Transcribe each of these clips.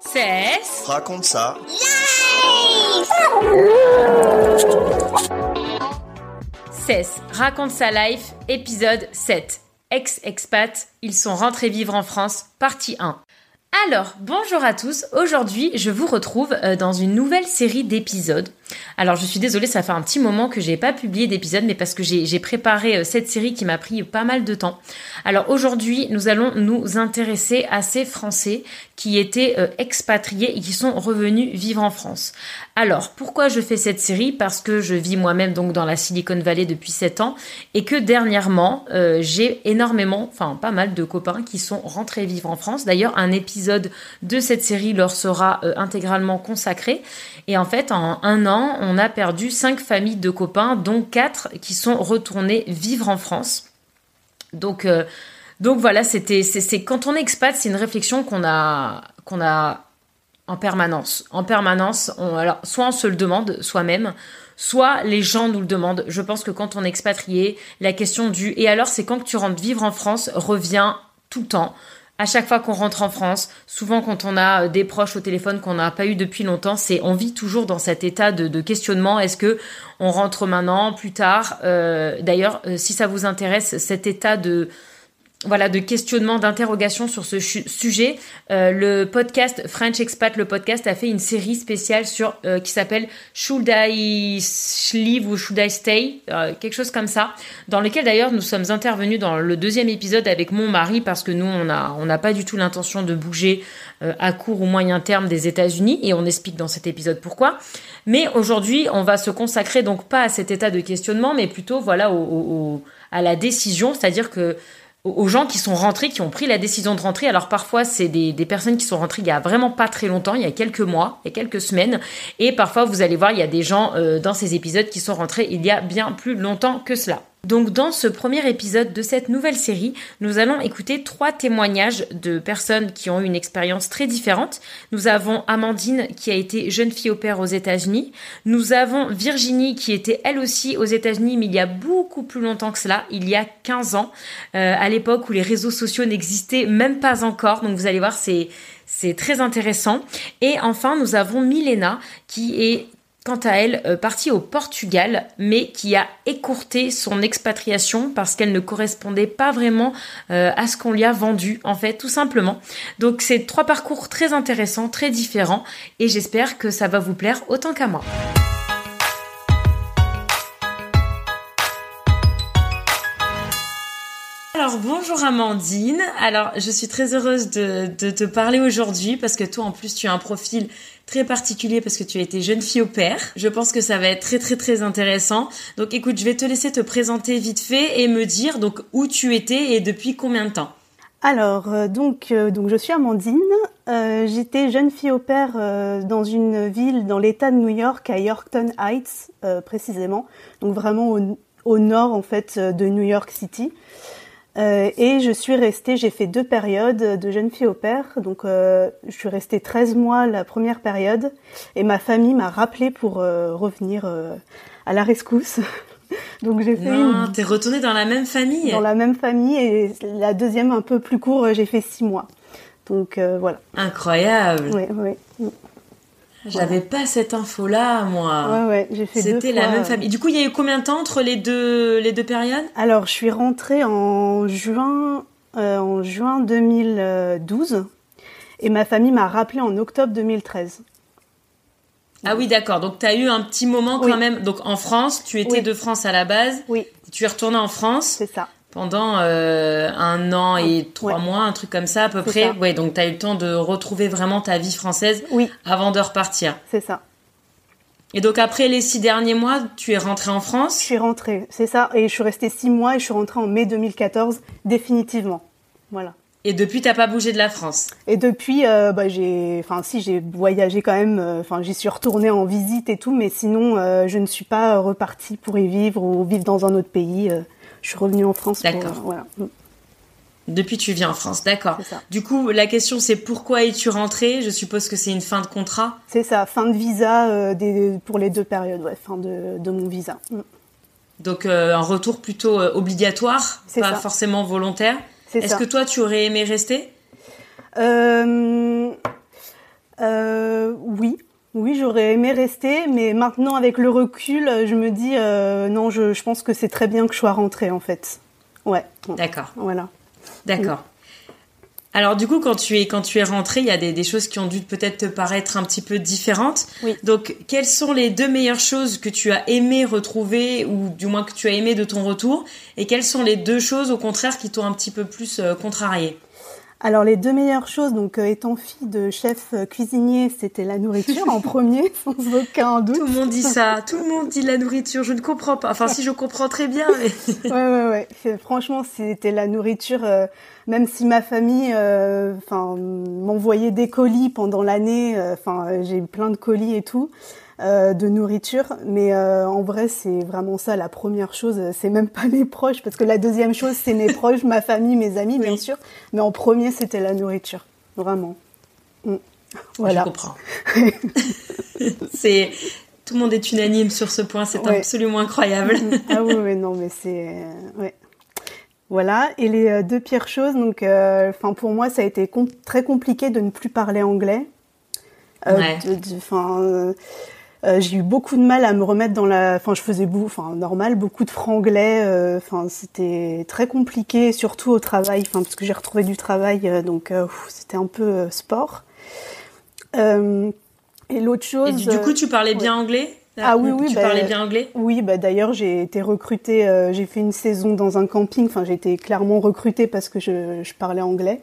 Cesse. Raconte ça. Cesse. Raconte sa life, épisode 7. Ex-expat, ils sont rentrés vivre en France, partie 1. Alors, bonjour à tous. Aujourd'hui, je vous retrouve euh, dans une nouvelle série d'épisodes. Alors, je suis désolée, ça fait un petit moment que j'ai pas publié d'épisode, mais parce que j'ai préparé euh, cette série qui m'a pris pas mal de temps. Alors, aujourd'hui, nous allons nous intéresser à ces Français qui étaient euh, expatriés et qui sont revenus vivre en France. Alors, pourquoi je fais cette série? Parce que je vis moi-même donc dans la Silicon Valley depuis 7 ans et que dernièrement, j'ai énormément, enfin pas mal de copains qui sont rentrés vivre en France. D'ailleurs, un épisode de cette série leur sera intégralement consacré. Et en fait, en un an, on a perdu cinq familles de copains, dont quatre qui sont retournés vivre en France. Donc, euh, donc voilà, c'était, c'est, quand on est expat, c'est une réflexion qu'on a, qu'on a en permanence. En permanence, alors soit on se le demande soi-même, soit les gens nous le demandent. Je pense que quand on est expatrié, la question du et alors c'est quand que tu rentres vivre en France? revient tout le temps à chaque fois qu'on rentre en France, souvent quand on a euh, des proches au téléphone qu'on n'a pas eu depuis longtemps, c'est on vit toujours dans cet état de, questionnement. Est-ce que on rentre maintenant, plus tard euh, D'ailleurs, euh, si ça vous intéresse, cet état de voilà, de questionnement, d'interrogation sur ce sujet. Euh, le podcast French Expat, le podcast a fait une série spéciale sur euh, qui s'appelle Should I Leave ou Should I Stay, euh, quelque chose comme ça, dans lequel d'ailleurs nous sommes intervenus dans le deuxième épisode avec mon mari parce que nous on a on n'a pas du tout l'intention de bouger à court ou moyen terme des États-Unis et on explique dans cet épisode pourquoi. Mais aujourd'hui on va se consacrer donc pas à cet état de questionnement, mais plutôt voilà au à la décision, c'est-à-dire que aux gens qui sont rentrés, qui ont pris la décision de rentrer. Alors parfois, c'est des, personnes qui sont rentrées il y a vraiment pas très longtemps, il y a quelques mois, il y a quelques semaines. Et parfois, vous allez voir, il y a des gens euh, dans ces épisodes qui sont rentrés il y a bien plus longtemps que cela. Donc dans ce premier épisode de cette nouvelle série, nous allons écouter trois témoignages de personnes qui ont eu une expérience très différente. Nous avons Amandine qui a été jeune fille au père aux États-Unis. Nous avons Virginie qui était elle aussi aux États-Unis mais il y a beaucoup plus longtemps que cela, il y a 15 ans, euh, à l'époque où les réseaux sociaux n'existaient même pas encore. Donc vous allez voir, c'est c'est très intéressant. Et enfin, nous avons Milena qui est quant à elle, euh, partie au Portugal, mais qui a écourté son expatriation parce qu'elle ne correspondait pas vraiment euh, à ce qu'on lui a vendu, en fait, tout simplement. Donc c'est trois parcours très intéressants, très différents, et j'espère que ça va vous plaire autant qu'à moi. Alors bonjour Amandine. Alors je suis très heureuse de, te parler aujourd'hui parce que toi en plus tu as un profil très particulier parce que tu as été jeune fille au père. Je pense que ça va être très très très intéressant. Donc écoute, je vais te laisser te présenter vite fait et me dire donc où tu étais et depuis combien de temps? Alors euh, donc euh, donc je suis Amandine. Euh, j'étais jeune fille au père dans une ville dans l'État de New York à Yorkton Heights précisément. Donc vraiment au, au, nord en fait de New York City. Euh, et je suis restée, j'ai fait deux périodes de jeune fille au père. Donc euh, je suis restée 13 mois la première période et ma famille m'a rappelé pour euh, revenir à la rescousse. donc j'ai fait Non, t'es retournée dans la même famille Dans la même famille et la deuxième un peu plus court, j'ai fait six mois. Donc voilà. Incroyable. Oui, oui. J'avais pas cette info-là, moi. Ouais, ouais, j'ai fait C'était la même famille. Du coup, il y a eu combien de temps entre les deux, les deux périodes? Alors, je suis rentrée en juin, euh, en juin 2012 et ma famille m'a rappelé en octobre 2013. Ah oui, d'accord. Donc, tu as eu un petit moment quand même. Donc, en France, tu étais de France à la base. Oui. Tu es retournée en France. C'est ça pendant euh, un an et trois mois, un truc comme ça à peu près. Ouais, donc tu as eu le temps de retrouver vraiment ta vie française oui. avant de repartir. C'est ça. Et donc après les six derniers mois, tu es rentrée en France? Je suis rentrée, c'est ça. Et je suis restée six mois et je suis rentrée en mai 2014 définitivement. Voilà. Et depuis, t'as pas bougé de la France? Et depuis, euh, bah, j'ai, enfin si, j'ai voyagé quand même. euh, Enfin, j'y suis retournée en visite et tout, mais sinon, euh, je ne suis pas repartie pour y vivre ou vivre dans un autre pays. euh, je suis revenue en France. pour, D'accord. euh, voilà. Mm. Depuis, tu viens en France, d'accord. Du coup, la question c'est pourquoi es-tu rentrée? Je suppose que c'est une fin de contrat. C'est ça, fin de visa euh, des, pour les deux périodes, ouais, fin de, de mon visa. Mm. Donc euh, un retour plutôt euh, obligatoire, C'est pas ça. forcément volontaire. C'est Est-ce que toi, tu aurais aimé rester? Euh, euh, oui, oui, j'aurais aimé rester, mais maintenant avec le recul, je me dis euh, non, je, je pense que c'est très bien que je sois rentrée en fait. Ouais, D'accord, voilà. d'accord. Alors du coup, quand tu es quand tu es rentrée, il y a des, des choses qui ont dû peut-être te paraître un petit peu différentes. Oui. Donc, quelles sont les deux meilleures choses que tu as aimé retrouver, ou du moins que tu as aimé de ton retour, et quelles sont les deux choses au contraire qui t'ont un petit peu plus euh, contrarié Alors les deux meilleures choses, donc euh, étant fille de chef euh, cuisinier, c'était la nourriture en premier, sans aucun doute. Tout le monde dit ça, tout le monde dit la nourriture. Je ne comprends pas. Enfin, si je comprends très bien, mais ouais, ouais, ouais. Franchement, c'était la nourriture. euh, même si ma famille, euh, enfin, m'envoyait des colis pendant l'année. Enfin, j'ai eu plein de colis et tout euh, de nourriture. Mais euh, en vrai, c'est vraiment ça la première chose. euh, C'est même pas mes proches, parce que la deuxième chose, c'est mes proches, ma famille, mes amis, bien Oui. sûr. Mais en premier, c'était la nourriture, vraiment. Mm. Voilà. je comprends. c'est tout le monde est unanime sur ce point. C'est Ouais. absolument incroyable. ah oui, oui, non, mais c'est ouais. Voilà. Et les deux pires choses, donc, euh, enfin, pour moi, ça a été com- très compliqué de ne plus parler anglais. Euh, Ouais. de- de- Enfin, euh, j'ai eu beaucoup de mal à me remettre dans la. Enfin, je faisais beaucoup, enfin, normal, beaucoup de franglais. euh, Enfin, c'était très compliqué, surtout au travail. Enfin, parce que j'ai retrouvé du travail, euh, donc c'était un peu sport. Et l'autre chose. Et du, coup, tu parlais bien anglais Ah oui, oui, Tu bah, parlais bien anglais? oui, bah d'ailleurs j'ai été recrutée, j'ai fait une saison dans un camping, enfin j'ai été clairement recrutée parce que je, je parlais anglais.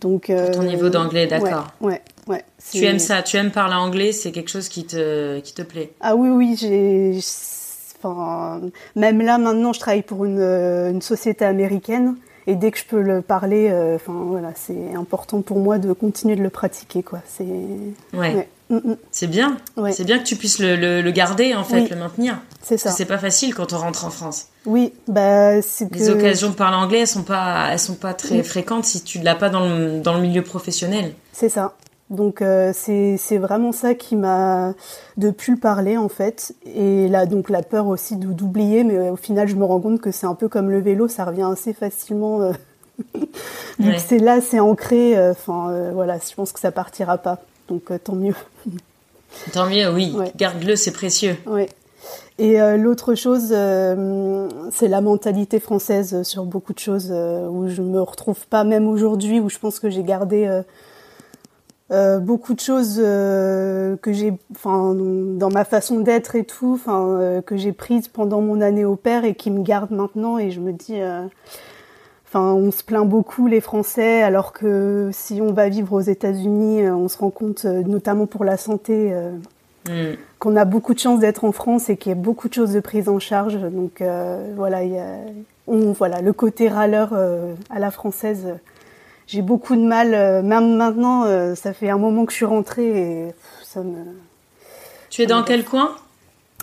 Donc euh, ton niveau d'anglais, d'accord. Ouais, ouais. ouais, Tu aimes ça, tu aimes parler anglais, c'est quelque chose qui te, qui te plaît. Ah oui, oui, j'ai, enfin même là maintenant je travaille pour une, euh, une société américaine et dès que je peux le parler, euh, enfin voilà, c'est important pour moi de continuer de le pratiquer quoi. C'est Ouais, ouais. C'est bien. C'est bien que tu puisses le, le- le garder, en fait, Oui. le maintenir. c'est ça. c'est pas facile quand on rentre en France. Oui, bah c'est que Les occasions de parler anglais, elles sont pas, elles sont pas très Oui. fréquentes si tu ne l'as pas dans le, dans le milieu professionnel. C'est ça. Donc euh, c'est vraiment ça qui m'a de plus le parler en fait et là donc la peur aussi d'oublier mais au final je me rends compte que c'est un peu comme le vélo ça revient assez facilement euh, Ouais. que c'est là c'est ancré euh, enfin euh, voilà je pense que ça partira pas donc tant mieux Tant mieux, oui. Ouais. Garde-le, c'est précieux. ouais et euh, l'autre chose euh, c'est la mentalité française sur beaucoup de choses euh, où je me retrouve pas même aujourd'hui où je pense que j'ai gardé beaucoup de choses que j'ai, enfin, dans ma façon d'être et tout, enfin, que j'ai prises pendant mon année au père et qui me gardent maintenant. Et je me dis, enfin, on se plaint beaucoup les Français, alors que si on va vivre aux États-Unis, euh, on se rend compte, euh, notamment pour la santé, euh, Hmm. qu'on a beaucoup de chance d'être en France et qu'il y a beaucoup de choses de prise en charge. Donc euh, voilà, il y a, on, voilà, le côté râleur euh, à la française. j'ai beaucoup de mal, même maintenant, ça fait un moment que je suis rentrée et pff, ça me. Tu es dans quel coin?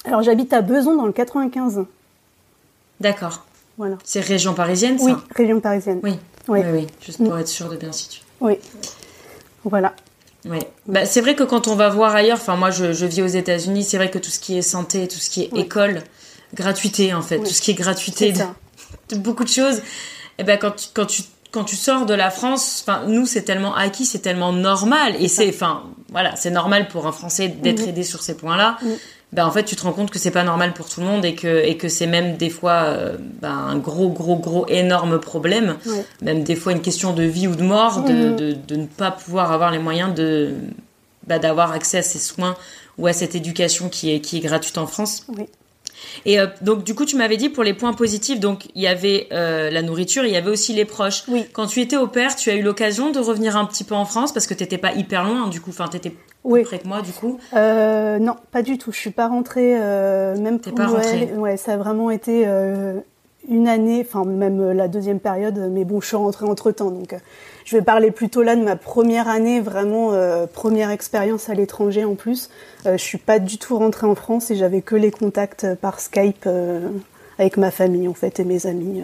Alors j'habite à Beson dans le 95. D'accord. Voilà. C'est région parisienne, ça Oui, région parisienne. Oui. Oui. oui, oui, juste pour être sûr de bien situer. Oui. Voilà. Ouais. Bah, c'est vrai que quand on va voir ailleurs, enfin moi je, je vis aux États-Unis, c'est vrai que tout ce qui est santé, tout ce qui est Oui. école, gratuité en fait, Oui. tout ce qui est gratuité, de beaucoup de choses. Et ben quand tu, quand tu quand tu sors de la France, enfin nous c'est tellement acquis, c'est tellement normal et c'est enfin voilà, c'est normal pour un Français d'être aidé sur ces points-là. Ben en fait tu te rends compte que c'est pas normal pour tout le monde et que et que c'est même des fois euh, ben, un gros gros gros énorme problème, Ouais. même des fois une question de vie ou de mort, de, Mhm. de, de ne pas pouvoir avoir les moyens de bah, d'avoir accès à ces soins ou à cette éducation qui est qui est gratuite en France. Oui. Et euh, donc du coup, tu m'avais dit pour les points positifs, donc il y avait euh, la nourriture, il y avait aussi les proches. Oui. Quand tu étais au père, tu as eu l'occasion de revenir un petit peu en France parce que t'étais pas hyper loin, du coup, enfin t'étais Oui. près que moi, du coup. Euh, non, pas du tout. Je suis pas rentrée, même T'es pour pas rentrée. Ouais, ça a vraiment été une année, enfin même la deuxième période. Mais bon, je suis rentrée entre temps, donc euh, je vais parler plutôt là de ma première année, vraiment euh, première expérience à l'étranger en plus. Euh, je suis pas du tout rentrée en France et j'avais que les contacts euh, par Skype euh, avec ma famille en fait et mes amis.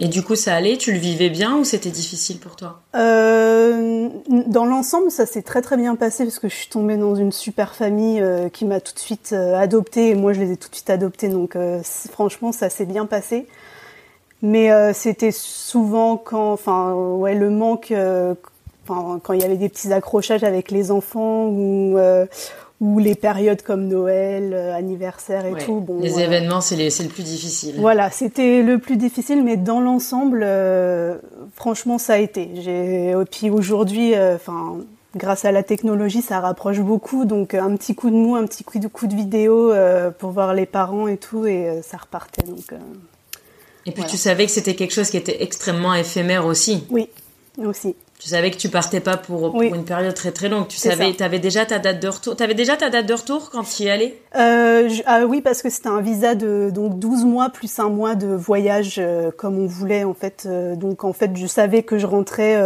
Et du coup, ça allait? Tu le vivais bien ou c'était difficile pour toi? Euh, dans l'ensemble, ça s'est très très bien passé parce que je suis tombée dans une super famille euh, qui m'a tout de suite euh, adoptée et moi je les ai tout de suite adoptés. Donc franchement, ça s'est bien passé. Mais euh, c'était souvent quand, enfin, ouais, le manque, euh, quand il y avait des petits accrochages avec les enfants ou euh, ou les périodes comme Noël, anniversaire et Ouais. tout. Bon, Les événements, c'est le plus difficile. voilà, c'était le plus difficile, mais dans l'ensemble, franchement, ça a été. Et puis aujourd'hui, enfin, grâce à la technologie, ça rapproche beaucoup. Donc un petit coup de mou, un petit coup de coup de vidéo euh, pour voir les parents et tout, et euh, ça repartait. Donc euh, Et puis Voilà. tu savais que c'était quelque chose qui était extrêmement éphémère aussi. oui, aussi. Tu savais que tu partais pas pour, pour Oui. une période très très longue. Tu savais, ça. t'avais déjà ta date de retour. T'avais déjà ta date de retour quand tu y allais? Euh, je- ah oui, parce que c'était un visa de donc 12 mois plus un mois de voyage euh, comme on voulait en fait. Euh, donc en fait, je savais que je rentrais.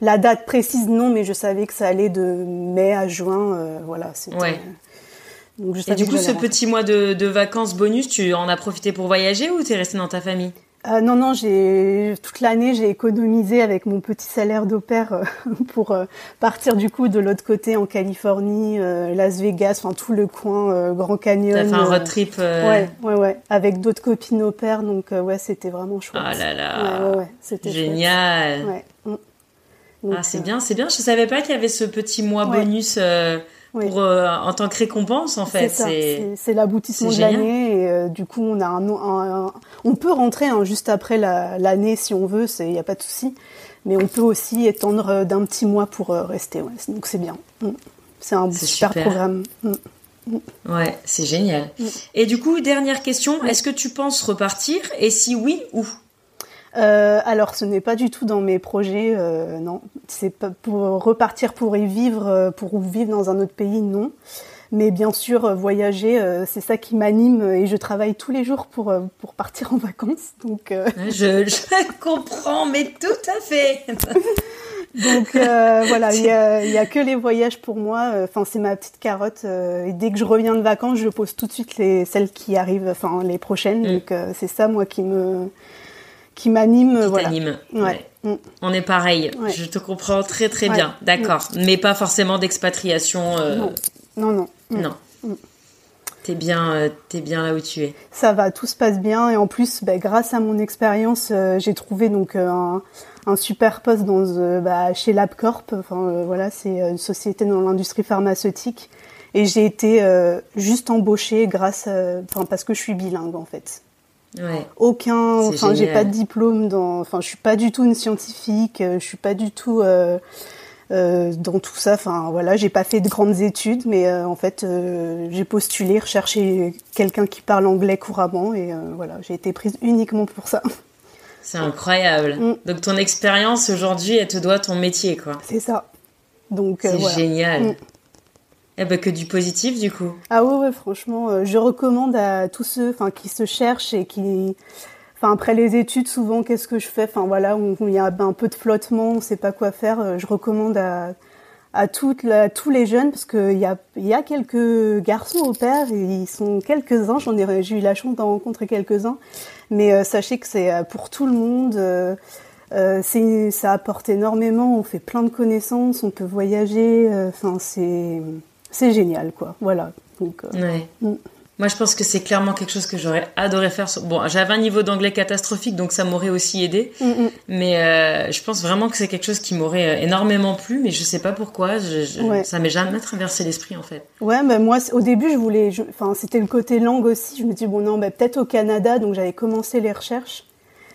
la date précise non, mais je savais que ça allait de mai à juin. voilà, c'était. Ouais. Donc je Et du coup, ce petit mois de, de vacances bonus, tu en as profité pour voyager ou t'es resté dans ta famille? Euh, non, non, j'ai toute l'année j'ai économisé avec mon petit salaire d'au pair euh, pour euh, partir du coup de l'autre côté en Californie, euh, Las Vegas, enfin tout le coin Grand Canyon. T'as fait un road trip Ouais, ouais, ouais, avec d'autres copines au pair, donc ouais, c'était vraiment chouette. Ah là là. Ouais, ouais, ouais, c'était Génial. chouette. Ouais. mm. Donc, Ah, c'est bien, c'est bien. Je savais pas qu'il y avait ce petit mois bonus Oui. pour euh, en tant que récompense en fait. C'est l'aboutissement de l'année et euh, du coup on a un, un- un- on peut rentrer hein, juste après la- l'année si on veut, il n'y a pas de souci, mais on peut aussi étendre euh, d'un petit mois pour rester, ouais, donc c'est bien. Mm. C'est un super, super. programme. Mm. ouais, c'est génial. Mm. Et du coup, dernière question, est-ce que tu penses repartir Et si oui, où? Euh, alors, ce n'est pas du tout dans mes projets, euh, non. C'est pas pour repartir pour y vivre, euh, pour vivre dans un autre pays, non. Mais bien sûr, euh, voyager, euh, c'est ça qui m'anime et je travaille tous les jours pour euh, pour partir en vacances. Donc euh, je, je comprends, mais tout à fait. donc euh, voilà, il y a, a que les voyages pour moi. Enfin, c'est ma petite carotte. et dès que je reviens de vacances, je pose tout de suite les celles qui arrivent, enfin les prochaines. Mm. Donc euh, c'est ça moi qui me qui m'anime. Qui voilà. t'anime. Ouais. Mm. On est pareil. Ouais. Je te comprends très très Ouais. bien. D'accord. Mais pas forcément d'expatriation. euh, Non. Non, non. Mm. non. Mm. T'es bien, euh, t'es bien là où tu es. Ça va, tout se passe bien et en plus, bah, grâce à mon expérience, euh, j'ai trouvé donc un, un super poste dans bah, chez LabCorp. Enfin voilà, c'est une société dans l'industrie pharmaceutique et j'ai été juste embauchée grâce, enfin parce que je suis bilingue en fait. Ouais. Aucun, enfin j'ai pas de diplôme dans, enfin je suis pas du tout une scientifique, euh, je suis pas du tout euh, euh, dans tout ça. Enfin voilà, j'ai pas fait de grandes études, mais euh, en fait j'ai postulé, recherché quelqu'un qui parle anglais couramment et voilà, j'ai été prise uniquement pour ça. C'est incroyable. Mm. Donc ton expérience aujourd'hui, elle te doit ton métier, quoi. C'est ça. Donc C'est voilà. génial. Mm. Eh ben que du positif du coup. Ah ouais, franchement, euh, je recommande à tous ceux, enfin qui se cherchent et qui, enfin après les études, souvent qu'est-ce que je fais, enfin voilà, il y a un peu de flottement, on sait pas quoi faire. euh, je recommande à à tous les jeunes parce qu'il y a y a quelques garçons au père et ils sont quelques uns. J'en ai j'ai eu la chance d'en rencontrer quelques uns, mais euh, sachez que c'est pour tout le monde. ça apporte énormément. On fait plein de connaissances, on peut voyager. Enfin c'est c'est génial quoi. Voilà. Donc euh, Ouais. Mm. Moi, je pense que c'est clairement quelque chose que j'aurais adoré faire. Bon, j'avais un niveau d'anglais catastrophique, donc ça m'aurait aussi aidé. mm, mm. Mais euh, je pense vraiment que c'est quelque chose qui m'aurait euh, énormément plu, mais je sais pas pourquoi. Je, je- Ouais. Ça m'est jamais traversé l'esprit, en fait. Ouais, bah moi, c- au début, je voulais, enfin, c'était le côté langue aussi. Je me dis bon non, bah, peut-être au Canada, donc j'avais commencé les recherches.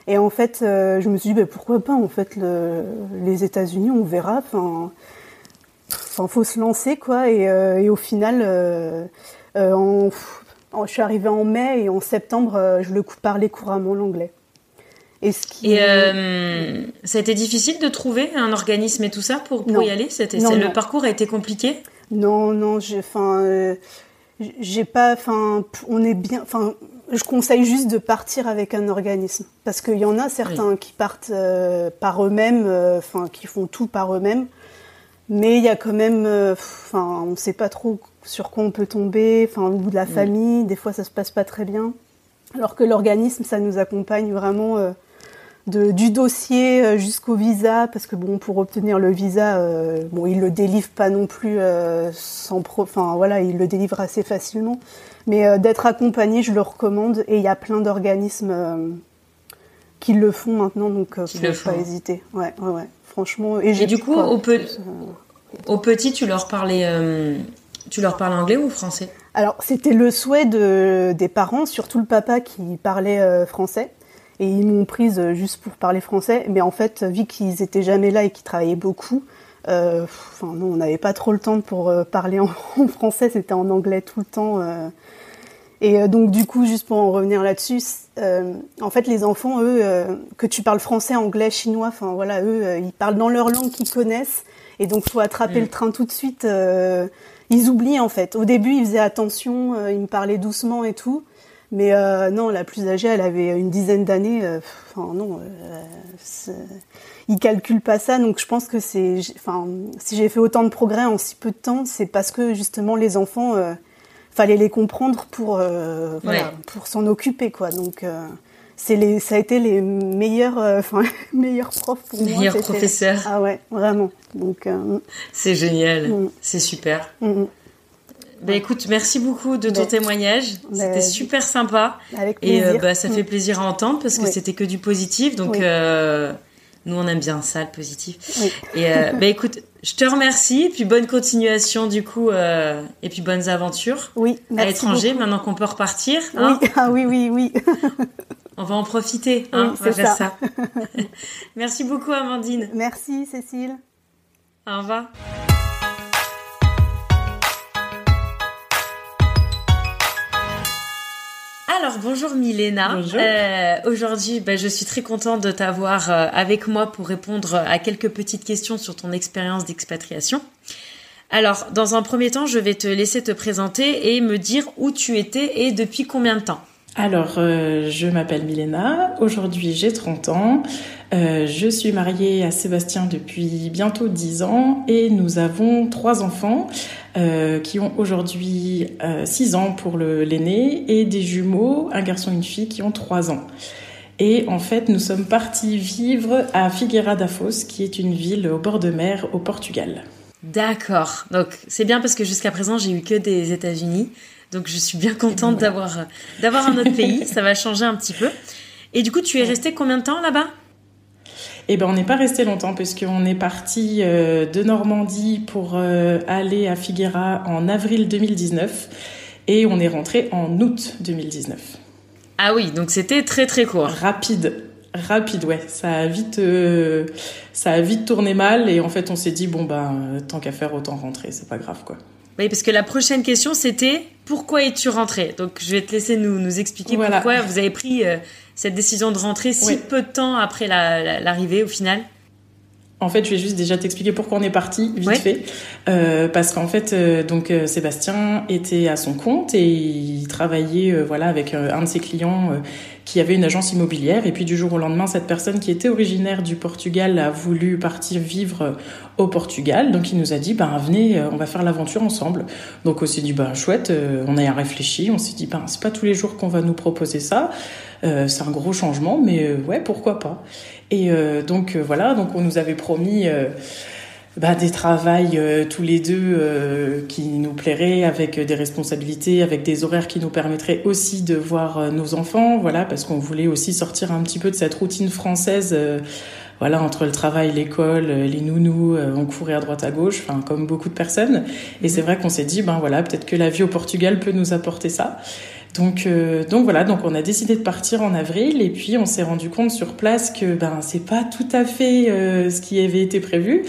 Et en fait, euh, je me suis dit bah, pourquoi pas en fait le, les États-Unis, on verra. Enfin, enfin, faut se lancer quoi. Et, euh, et au final, euh, euh, en, je suis arrivée en mai et en septembre, je le parlais couramment l'anglais. Et, ce qui... et ça a été difficile de trouver un organisme et tout ça pour, pour y aller? Le parcours a été compliqué? Non, non, enfin, j'ai pas, enfin, on est bien, enfin, je conseille juste de partir avec un organisme. Parce qu'il y en a certains qui partent euh, par eux-mêmes, enfin qui font tout par eux-mêmes, mais il y a quand même, euh, enfin on ne sait pas trop sur quoi on peut tomber, enfin au bout de la famille, des fois ça se passe pas très bien, alors que l'organisme ça nous accompagne vraiment de, du dossier jusqu'au visa parce que bon pour obtenir le visa, bon il le délivre pas non plus sans, enfin voilà il le délivre assez facilement. Mais euh, d'être accompagné, je le recommande. Et il y a plein d'organismes euh, qui le font maintenant, donc euh, faut pas hésiter. Ouais, ouais, ouais. Franchement. Et, du coup, au, au, petit, tu leur parlais, tu leur parles anglais ou français? Alors, c'était le souhait de, des parents, surtout le papa qui parlait français. Et ils m'ont prise juste pour parler français. Mais en fait, vu qu'ils étaient jamais là et qu'ils travaillaient beaucoup, enfin non, on n'avait pas trop le temps pour parler en, en français, c'était en anglais tout le temps. Et euh, donc du coup, juste pour en revenir là-dessus, euh, en fait, les enfants, eux, euh, que tu parles français, anglais, chinois, enfin voilà, eux, ils parlent dans leur langue qu'ils connaissent, et donc faut attraper mm. le train tout de suite. ils oublient en fait. Au début, ils faisaient attention, ils me parlaient doucement et tout, mais non, la plus âgée, elle avait une dizaine d'années. Enfin non, ils calculent pas ça, donc je pense que c'est, enfin, si j'ai fait autant de progrès en si peu de temps, c'est parce que justement les enfants fallait les comprendre pour euh, voilà, pour s'en occuper quoi. Donc euh, c'est les ça a été les meilleurs euh, enfin meilleurs profs pour moi. Meilleurs professeurs. Ah ouais, vraiment. Donc c'est génial, mm. c'est super. Mm, mm. Ben écoute, merci beaucoup de ton ben, témoignage. Ben, c'était super sympa. Avec plaisir. Et bah, ça fait plaisir à entendre parce que c'était que du positif. Donc nous, on aime bien ça, le positif. Et bah, écoute, je te remercie, puis bonne continuation du coup, euh, et puis bonnes aventures oui, à l'étranger, maintenant qu'on peut repartir. Hein oui, ah, oui, oui, oui. on va en profiter, hein, on va faire ça. Merci beaucoup Amandine. Merci Cécile. Au revoir. Alors bonjour Milena. Bonjour. Euh, Aujourd'hui, bah, je suis très contente de t'avoir euh, avec moi pour répondre à quelques petites questions sur ton expérience d'expatriation. Alors, dans un premier temps, je vais te laisser te présenter et me dire où tu étais et depuis combien de temps. Alors, euh, je m'appelle Milena. Aujourd'hui, j'ai 30 ans. Euh, je suis mariée à Sébastien depuis bientôt 10 ans et nous avons trois enfants euh, qui ont aujourd'hui 6 ans pour l'aîné et des jumeaux, un garçon et une fille qui ont 3 ans. Et en fait, nous sommes partis vivre à Figueira da Foz, qui est une ville au bord de mer au Portugal. D'accord. Donc, c'est bien parce que jusqu'à présent, j'ai eu que des États-Unis. Donc je suis bien contente d'avoir d'avoir un autre pays, ça va changer un petit peu. Et du coup, tu es resté combien de temps là-bas? Eh ben, on n'est pas resté longtemps puisqu'on est parti euh, de Normandie pour euh, aller à Figueira en avril 2019 et on est rentré en août 2019. Ah oui, donc c'était très très court. Rapide, rapide, ouais. Ça a vite, euh, ça a vite tourné mal et en fait on s'est dit bon ben tant qu'à faire autant rentrer, c'est pas grave quoi. Oui, parce que la prochaine question, c'était pourquoi es-tu rentré? Donc, je vais te laisser nous, nous expliquer pourquoi vous avez pris euh, cette décision de rentrer si peu de temps après l'arrivée au final? En fait, je vais juste déjà t'expliquer pourquoi on est parti vite fait, euh, parce qu'en fait, euh, donc euh, Sébastien était à son compte et il travaillait, voilà, avec un de ses clients qui avait une agence immobilière. Et puis du jour au lendemain, cette personne qui était originaire du Portugal a voulu partir vivre au Portugal. Donc il nous a dit, ben venez, on va faire l'aventure ensemble. Donc on s'est dit, ben chouette, on a réfléchi, on s'est dit, ben c'est pas tous les jours qu'on va nous proposer ça. c'est un gros changement, mais ouais, pourquoi pas. Et euh, donc euh, voilà, donc on nous avait promis euh, bah, des travails tous les deux qui nous plairaient, avec des responsabilités, avec des horaires qui nous permettraient aussi de voir nos enfants, voilà, parce qu'on voulait aussi sortir un petit peu de cette routine française. voilà, entre le travail, l'école, les nounous, on courait à droite à gauche, enfin comme beaucoup de personnes. Et c'est vrai qu'on s'est dit, ben voilà, peut-être que la vie au Portugal peut nous apporter ça. Donc, euh, donc voilà, donc on a décidé de partir en avril et puis on s'est rendu compte sur place que ben c'est pas tout à fait euh, ce qui avait été prévu.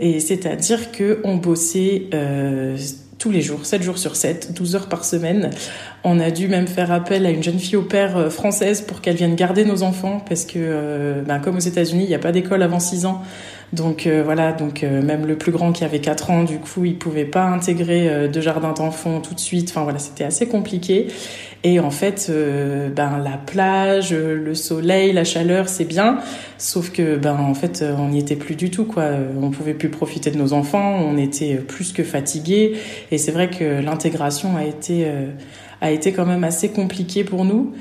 Et c'est-à-dire que on bossait euh, tous les jours, 7 jours sur 7, 12 heures par semaine. On a dû même faire appel à une jeune fille au père euh, française pour qu'elle vienne garder nos enfants parce que, ben, comme aux États-Unis, il n'y a pas d'école avant 6 ans. Donc euh, voilà, donc même le plus grand qui avait 4 ans, du coup, il pouvait pas intégrer de jardin d'enfants tout de suite. Enfin voilà, c'était assez compliqué. Et en fait, ben la plage, le soleil, la chaleur, c'est bien, sauf que ben en fait, on n'y était plus du tout quoi. On pouvait plus profiter de nos enfants, on était plus que fatigués. Et c'est vrai que l'intégration a été a été quand même assez compliquée pour nous.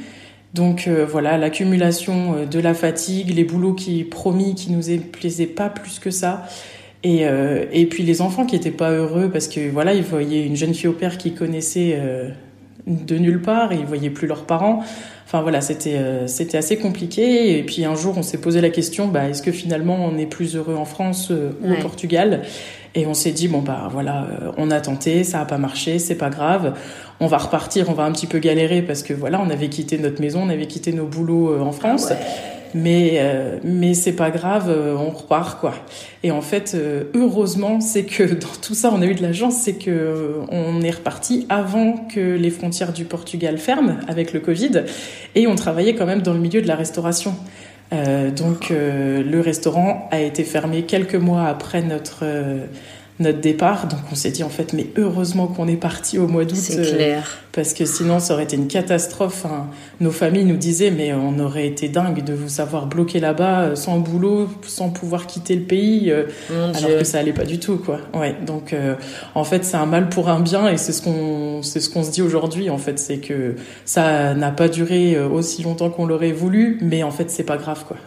Donc euh, voilà, l'accumulation euh, de la fatigue, les boulots qui promis, qui nous plaisaient pas plus que ça. Et, euh, et puis les enfants qui étaient pas heureux parce que voilà, ils voyaient une jeune fille au père qui connaissait de nulle part et ils voyaient plus leurs parents. Enfin voilà, c'était c'était assez compliqué. Et puis un jour, on s'est posé la question bah, est-ce que finalement on est plus heureux en France ou au Portugal? Et on s'est dit bon bah voilà, on a tenté, ça a pas marché, c'est pas grave on va repartir, on va un petit peu galérer parce que voilà, on avait quitté notre maison, on avait quitté nos boulots euh, en France. Ah mais euh, mais c'est pas grave, euh, on repart quoi. Et en fait, heureusement, c'est que dans tout ça, on a eu de la chance, c'est que on est reparti avant que les frontières du Portugal ferment avec le Covid, et on travaillait quand même dans le milieu de la restauration. Donc le restaurant a été fermé quelques mois après notre notre départ. Donc on s'est dit en fait, mais heureusement qu'on est parti au mois d'août. C'est euh, clair. parce que sinon ça aurait été une catastrophe. Nos familles nous disaient, mais on aurait été dingue de vous savoir bloqué là-bas, euh, sans boulot, sans pouvoir quitter le pays, euh, alors que ça allait pas du tout, quoi. Ouais. Donc en fait, c'est un mal pour un bien, et c'est ce qu'on c'est ce qu'on se dit aujourd'hui. En fait, c'est que ça n'a pas duré aussi longtemps qu'on l'aurait voulu, mais en fait, c'est pas grave, quoi.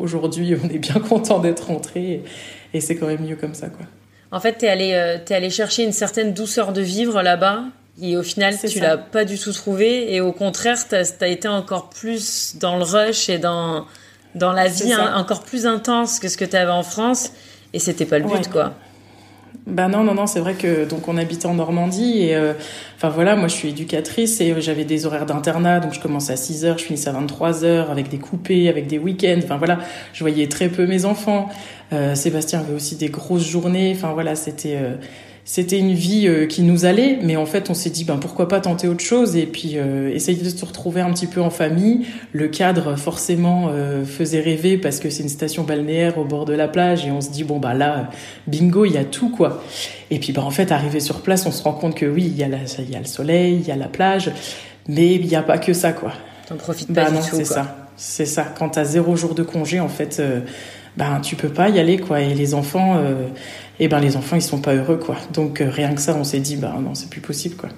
aujourd'hui, on est bien content d'être rentré, et c'est quand même mieux comme ça, quoi. En fait, tu es, allé, euh, allé chercher une certaine douceur de vivre là-bas. Et au final, tu l'as pas du tout trouvé. Et au contraire, tu as, été encore plus dans le rush et dans, dans la vie encore plus intense que ce que tu avais en France. Et c'était pas le but, quoi. Ben non, non, non, c'est vrai que donc on habitait en Normandie et euh, enfin voilà, moi je suis éducatrice et j'avais des horaires d'internat, donc je commençais à 6 heures, je finissais à 23 heures avec des coupés, avec des week-ends, enfin voilà, je voyais très peu mes enfants. Euh, Sébastien avait aussi des grosses journées, enfin voilà, c'était euh, c'était une vie euh, qui nous allait, mais en fait, on s'est dit, ben pourquoi pas tenter autre chose et puis euh, essayer de se retrouver un petit peu en famille. Le cadre, forcément, euh, faisait rêver parce que c'est une station balnéaire au bord de la plage et on se dit, bon bah là, bingo, il y a tout quoi. Et puis, ben en fait, arrivé sur place, on se rend compte que oui, il y a la, il y a le soleil, il y a la plage, mais il n'y a pas que ça quoi. T'en profites pas bah, du non, c'est ça, c'est ça. Quand t'as zéro jour de congé, en fait ben tu peux pas y aller quoi et les enfants euh, et ben les enfants ils sont pas heureux quoi. Donc euh, rien que ça on s'est dit ben non c'est plus possible quoi.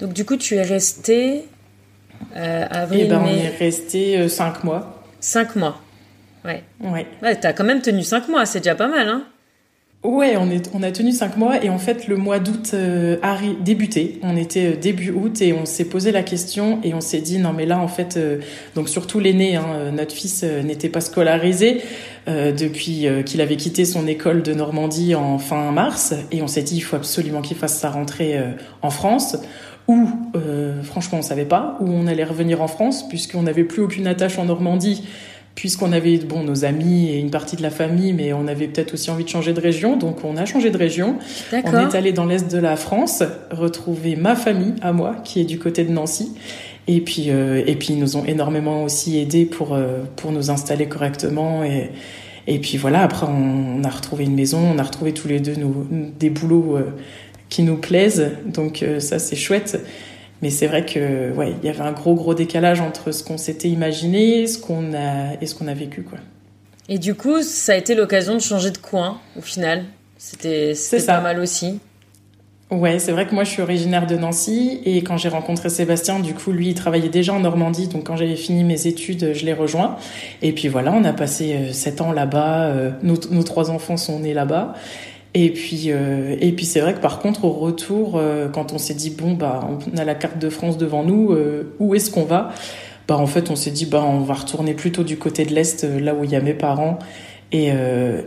Donc du coup tu es resté euh, avril et ben on est resté euh, cinq mois. Cinq mois. Ouais. Ouais, ouais t'as quand même tenu cinq mois c'est déjà pas mal hein. Ouais, on, est, on a tenu cinq mois et en fait le mois d'août euh, a débuté. On était euh, début août et on s'est posé la question et on s'est dit non mais là en fait euh, donc surtout l'aîné, hein, notre fils n'était pas scolarisé depuis qu'il avait quitté son école de Normandie en fin mars et on s'est dit il faut absolument qu'il fasse sa rentrée en France ou franchement on savait pas où on allait revenir en France puisqu'on n'avait plus aucune attache en Normandie puisqu'on avait bon nos amis et une partie de la famille, mais on avait peut-être aussi envie de changer de région, donc on a changé de région. On est allé dans l'est de la France, retrouver ma famille à moi, qui est du côté de Nancy. Et puis, euh, et puis ils nous ont énormément aussi aidés pour euh, pour nous installer correctement et et puis voilà. Après, on, a retrouvé une maison, on a retrouvé tous les deux nous, des boulots euh, qui nous plaisent, donc ça c'est chouette. Mais c'est vrai que ouais, il y avait un gros gros décalage entre ce qu'on s'était imaginé, ce qu'on a et ce qu'on a vécu quoi. Et du coup, ça a été l'occasion de changer de coin au final. C'était pas mal aussi. Ouais, c'est vrai que moi je suis originaire de Nancy et quand j'ai rencontré Sébastien, du coup lui il travaillait déjà en Normandie, donc quand j'avais fini mes études, je l'ai rejoint. Et puis voilà, on a passé euh, sept ans là-bas. Euh, nos, nos, trois enfants sont nés là-bas et puis, euh, et puis c'est vrai que par contre, au retour, euh, quand on s'est dit, bon, bah, on a la carte de France devant nous, euh, où est-ce qu'on va? Bah, En fait, on s'est dit, bah, on va retourner plutôt du côté de l'Est, là où il y a mes parents. Et,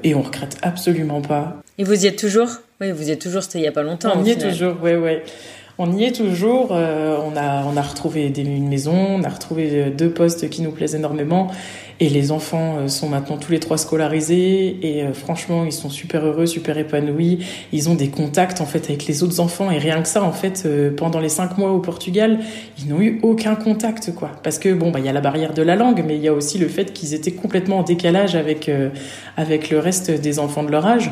et on regrette absolument pas. Et vous y êtes toujours? Oui, vous y êtes toujours, c'était il y a pas longtemps. On y est toujours, oui, oui. On y est toujours. on, a, on a retrouvé une maison, on a retrouvé deux postes qui nous plaisent énormément. Et les enfants sont maintenant tous les trois scolarisés et franchement, ils sont super heureux, super épanouis. Ils ont des contacts en fait avec les autres enfants et rien que ça, en fait, pendant les cinq mois au Portugal, ils n'ont eu aucun contact, quoi. Parce que bon, bah il y a la barrière de la langue, mais il y a aussi le fait qu'ils étaient complètement en décalage avec avec le reste des enfants de leur âge.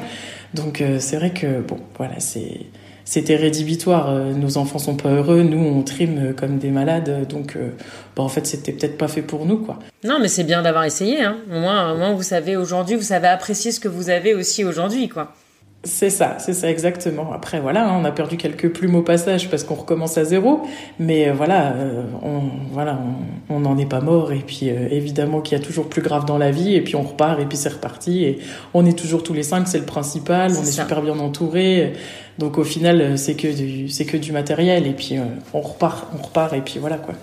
Donc c'est vrai que bon, voilà, c'est c'était rédhibitoire. Euh, nos enfants sont pas heureux, nous on trime comme des malades, donc euh, bah, en fait c'était peut-être pas fait pour nous quoi. Non mais c'est bien d'avoir essayé. Hein. Au moins, au moins vous savez aujourd'hui, vous savez apprécier ce que vous avez aussi aujourd'hui quoi. C'est ça, c'est ça exactement. Après voilà, hein, on a perdu quelques plumes au passage parce qu'on recommence à zéro, mais euh, voilà, euh, on voilà, on n'en est pas mort et puis euh, évidemment qu'il y a toujours plus grave dans la vie et puis on repart et puis c'est reparti et on est toujours tous les cinq, c'est le principal, on est super bien entouré. Donc au final, c'est que du c'est que du matériel et puis on repart, on repart et puis voilà quoi.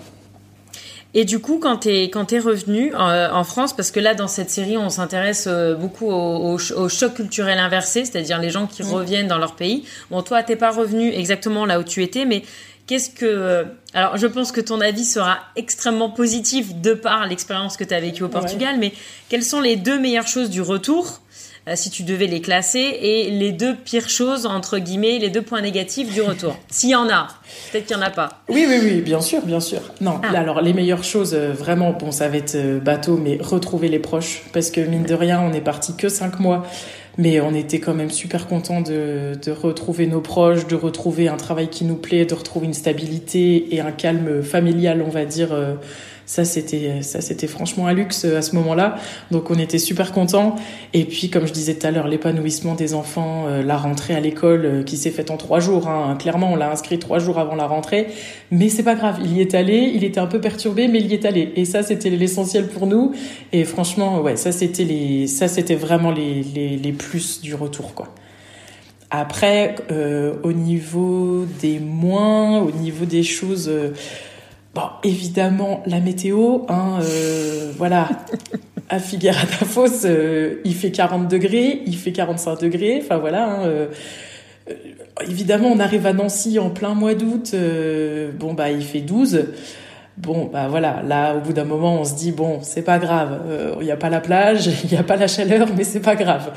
Et du coup, quand t'es quand es revenu euh, en France, parce que là dans cette série, on s'intéresse euh, beaucoup au, choc culturel inversé, c'est-à-dire les gens qui reviennent dans leur pays. Bon, toi, t'es pas revenu exactement là où tu étais, mais qu'est-ce que euh, alors je pense que ton avis sera extrêmement positif de par l'expérience que tu as vécue au Portugal, mais quelles sont les deux meilleures choses du retour si tu devais les classer, et les deux pires choses, entre guillemets, les deux points négatifs du retour S'il y en a, peut-être qu'il n'y en a pas. Oui, oui, oui, bien sûr, bien sûr. Non, ah. alors les meilleures choses, euh, vraiment, bon, ça va être euh, bateau, mais retrouver les proches, parce que mine de rien, on est parti que cinq mois. Mais on était quand même super content de, de retrouver nos proches, de retrouver un travail qui nous plaît, de retrouver une stabilité et un calme familial, on va dire, ça, c'était, ça, c'était franchement un luxe euh, à ce moment-là. Donc, on était super contents. Et puis, comme je disais tout à l'heure, l'épanouissement des enfants, euh, la rentrée à l'école euh, qui s'est faite en trois jours. Hein. Clairement, on l'a inscrit trois jours avant la rentrée. Mais c'est pas grave. Il y est allé. Il était un peu perturbé, mais il y est allé. Et ça, c'était l'essentiel pour nous. Et franchement, ouais, ça, c'était les, ça, c'était vraiment les, les, les plus du retour, quoi. Après, euh, au niveau des moins, au niveau des choses, Bon, évidemment, la météo, hein, euh, voilà. à Figueira da Foz, euh, il fait 40 degrés, il fait 45 degrés, enfin voilà. Hein, euh, évidemment, on arrive à Nancy en plein mois d'août, bon bah il fait 12. Bon, bah voilà, là, au bout d'un moment, on se dit, bon, c'est pas grave, il n'y a pas la plage, il n'y a pas la chaleur, mais c'est pas grave.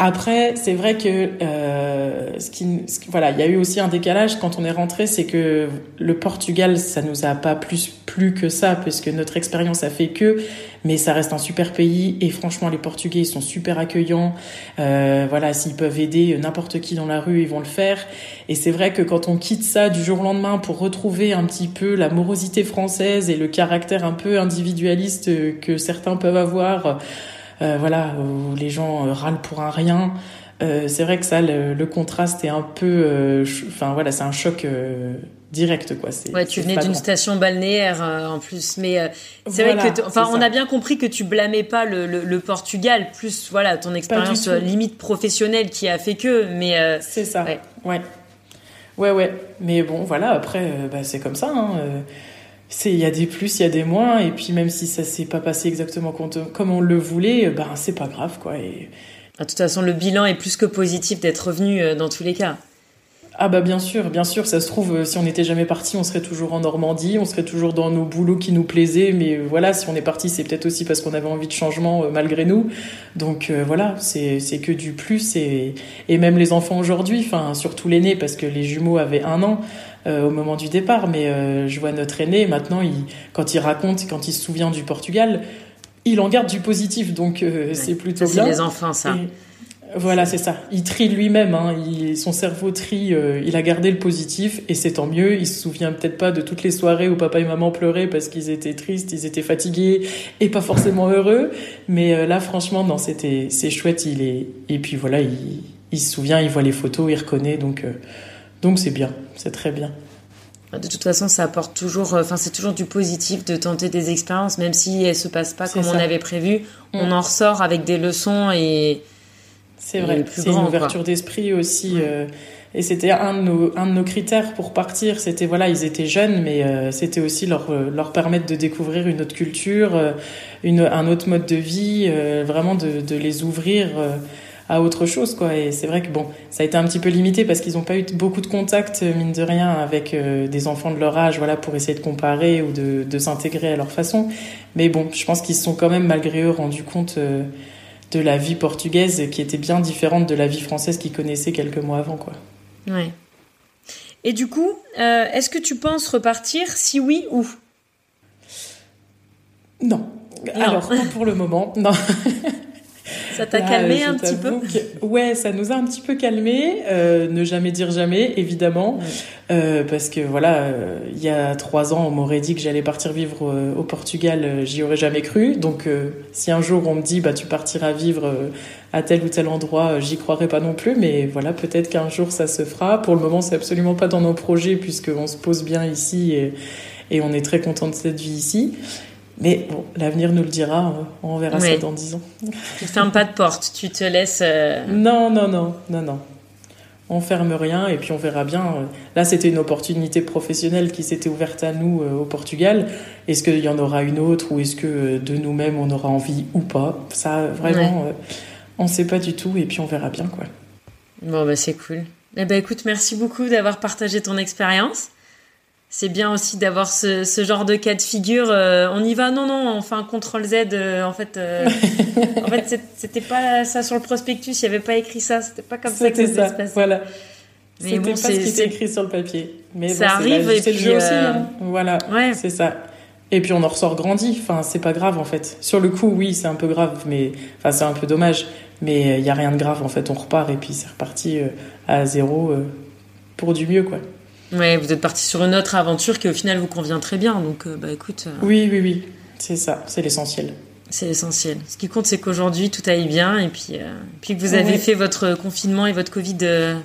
Après, c'est vrai que euh, ce qui, voilà, il y a eu aussi un décalage quand on est rentré, c'est que le Portugal, ça nous a pas plus plus que ça, puisque notre expérience a fait que, mais ça reste un super pays et franchement, les Portugais ils sont super accueillants. Euh, voilà, s'ils peuvent aider n'importe qui dans la rue, ils vont le faire. Et c'est vrai que quand on quitte ça du jour au lendemain pour retrouver un petit peu la morosité française et le caractère un peu individualiste que certains peuvent avoir euh, voilà, où les gens euh, râlent pour un rien. Euh, c'est vrai que ça, le, contraste est un peu, enfin voilà, c'est un choc direct quoi. Ouais, tu venais d'une station balnéaire en plus, mais c'est vrai que, enfin, on a bien compris que tu blâmais pas le, le, Portugal, plus voilà ton expérience limite professionnelle qui a fait que, mais c'est ça. Ouais. ouais. ouais, ouais, Mais bon, voilà, après, bah, c'est comme ça. Hein, il y a des plus, il y a des moins, et puis même si ça s'est pas passé exactement comme on le voulait, ben c'est pas grave quoi. Et... De toute façon, le bilan est plus que positif d'être revenu euh, dans tous les cas. Ah bah bien sûr, bien sûr, ça se trouve, euh, si on n'était jamais parti, on serait toujours en Normandie, on serait toujours dans nos boulots qui nous plaisaient, mais euh, voilà, si on est parti, c'est peut-être aussi parce qu'on avait envie de changement malgré nous. Donc voilà, c'est que du plus, et, et même les enfants aujourd'hui, enfin surtout l'aîné, parce que les jumeaux avaient un an, euh, au moment du départ. Mais euh, je vois notre aîné, maintenant, il, quand il raconte, quand il se souvient du Portugal, il en garde du positif. Donc euh, c'est plutôt bien. C'est les enfants, ça. voilà, c'est ça. Il trie lui-même. Hein. son cerveau trie. il a gardé le positif et c'est tant mieux. Il se souvient peut-être pas de toutes les soirées où papa et maman pleuraient parce qu'ils étaient tristes, ils étaient fatigués et pas forcément heureux. Mais là, franchement, non, c'était c'est chouette. Il est et puis voilà, il, il se souvient, il voit les photos, il reconnaît. Donc donc c'est bien, c'est très bien. De toute façon, ça apporte toujours, euh, enfin c'est toujours du positif de tenter des expériences, même si elles se passent pas comme on avait prévu. On mm. en ressort avec des leçons et c'est vrai. C'est une ouverture d'esprit aussi. Euh, et c'était un, de nos, un de nos critères pour partir. C'était voilà, ils étaient jeunes, mais euh, c'était aussi leur leur permettre de découvrir une autre culture, une, un autre mode de vie, vraiment de, de les ouvrir à autre chose quoi et c'est vrai que bon ça a été un petit peu limité parce qu'ils n'ont pas eu beaucoup de contacts mine de rien avec euh, des enfants de leur âge voilà pour essayer de comparer ou de, de s'intégrer à leur façon mais bon je pense qu'ils se sont quand même malgré eux rendus compte euh, de la vie portugaise qui était bien différente de la vie française qu'ils connaissaient quelques mois avant quoi ouais et du coup euh, est-ce que tu penses repartir si oui où? Non. non. Alors, pour le moment, non. Ça t'a calmé un petit peu Ouais, ça nous a un petit peu calmé. Euh, ne jamais dire jamais, évidemment. Euh, parce que voilà, euh, il y a trois ans, on m'aurait dit que j'allais partir vivre au Portugal, j'y aurais jamais cru. Donc, si un jour on me dit, bah, tu partiras vivre à tel ou tel endroit, j'y croirais pas non plus. Mais voilà, peut-être qu'un jour ça se fera. Pour le moment, c'est absolument pas dans nos projets, puisqu'on se pose bien ici et, et on est très content de cette vie ici. Mais bon, l'avenir nous le dira, on verra ça dans dix ans. Tu fermes pas de porte, tu te laisses. Euh, non, non, non, non, non. On ferme rien et puis on verra bien. Là, c'était une opportunité professionnelle qui s'était ouverte à nous euh, au Portugal. Est-ce qu'il y en aura une autre ou est-ce que euh, de nous-mêmes on aura envie ou pas? Ça, vraiment, on ne sait pas du tout et puis on verra bien quoi. Bon, bah c'est cool. Eh ben, écoute, merci beaucoup d'avoir partagé ton expérience c'est bien aussi d'avoir ce, ce, genre de cas de figure. Euh, on y va, non, non, on fait un contrôle Z. Euh, en fait, euh, en fait, c'était pas ça sur le prospectus. Il n'y avait pas écrit ça. C'était pas comme ça que ça se passait. Voilà. C'était bon, pas ce qui était écrit sur le papier. Mais ça arrive C'est le jeu aussi. Hein. Voilà. Ouais. C'est ça. Et puis on en ressort grandi. Enfin, c'est pas grave en fait. Sur le coup, oui, c'est un peu grave, mais enfin, c'est un peu dommage. Mais il y a rien de grave en fait. On repart et puis c'est reparti à zéro pour du mieux, quoi. Ouais, vous êtes parti sur une autre aventure qui au final vous convient très bien. Donc, euh, bah écoute. Euh, oui, oui, oui. C'est ça, c'est l'essentiel. C'est l'essentiel. Ce qui compte, c'est qu'aujourd'hui tout aille bien et puis, euh, puis que vous avez fait votre confinement et votre Covid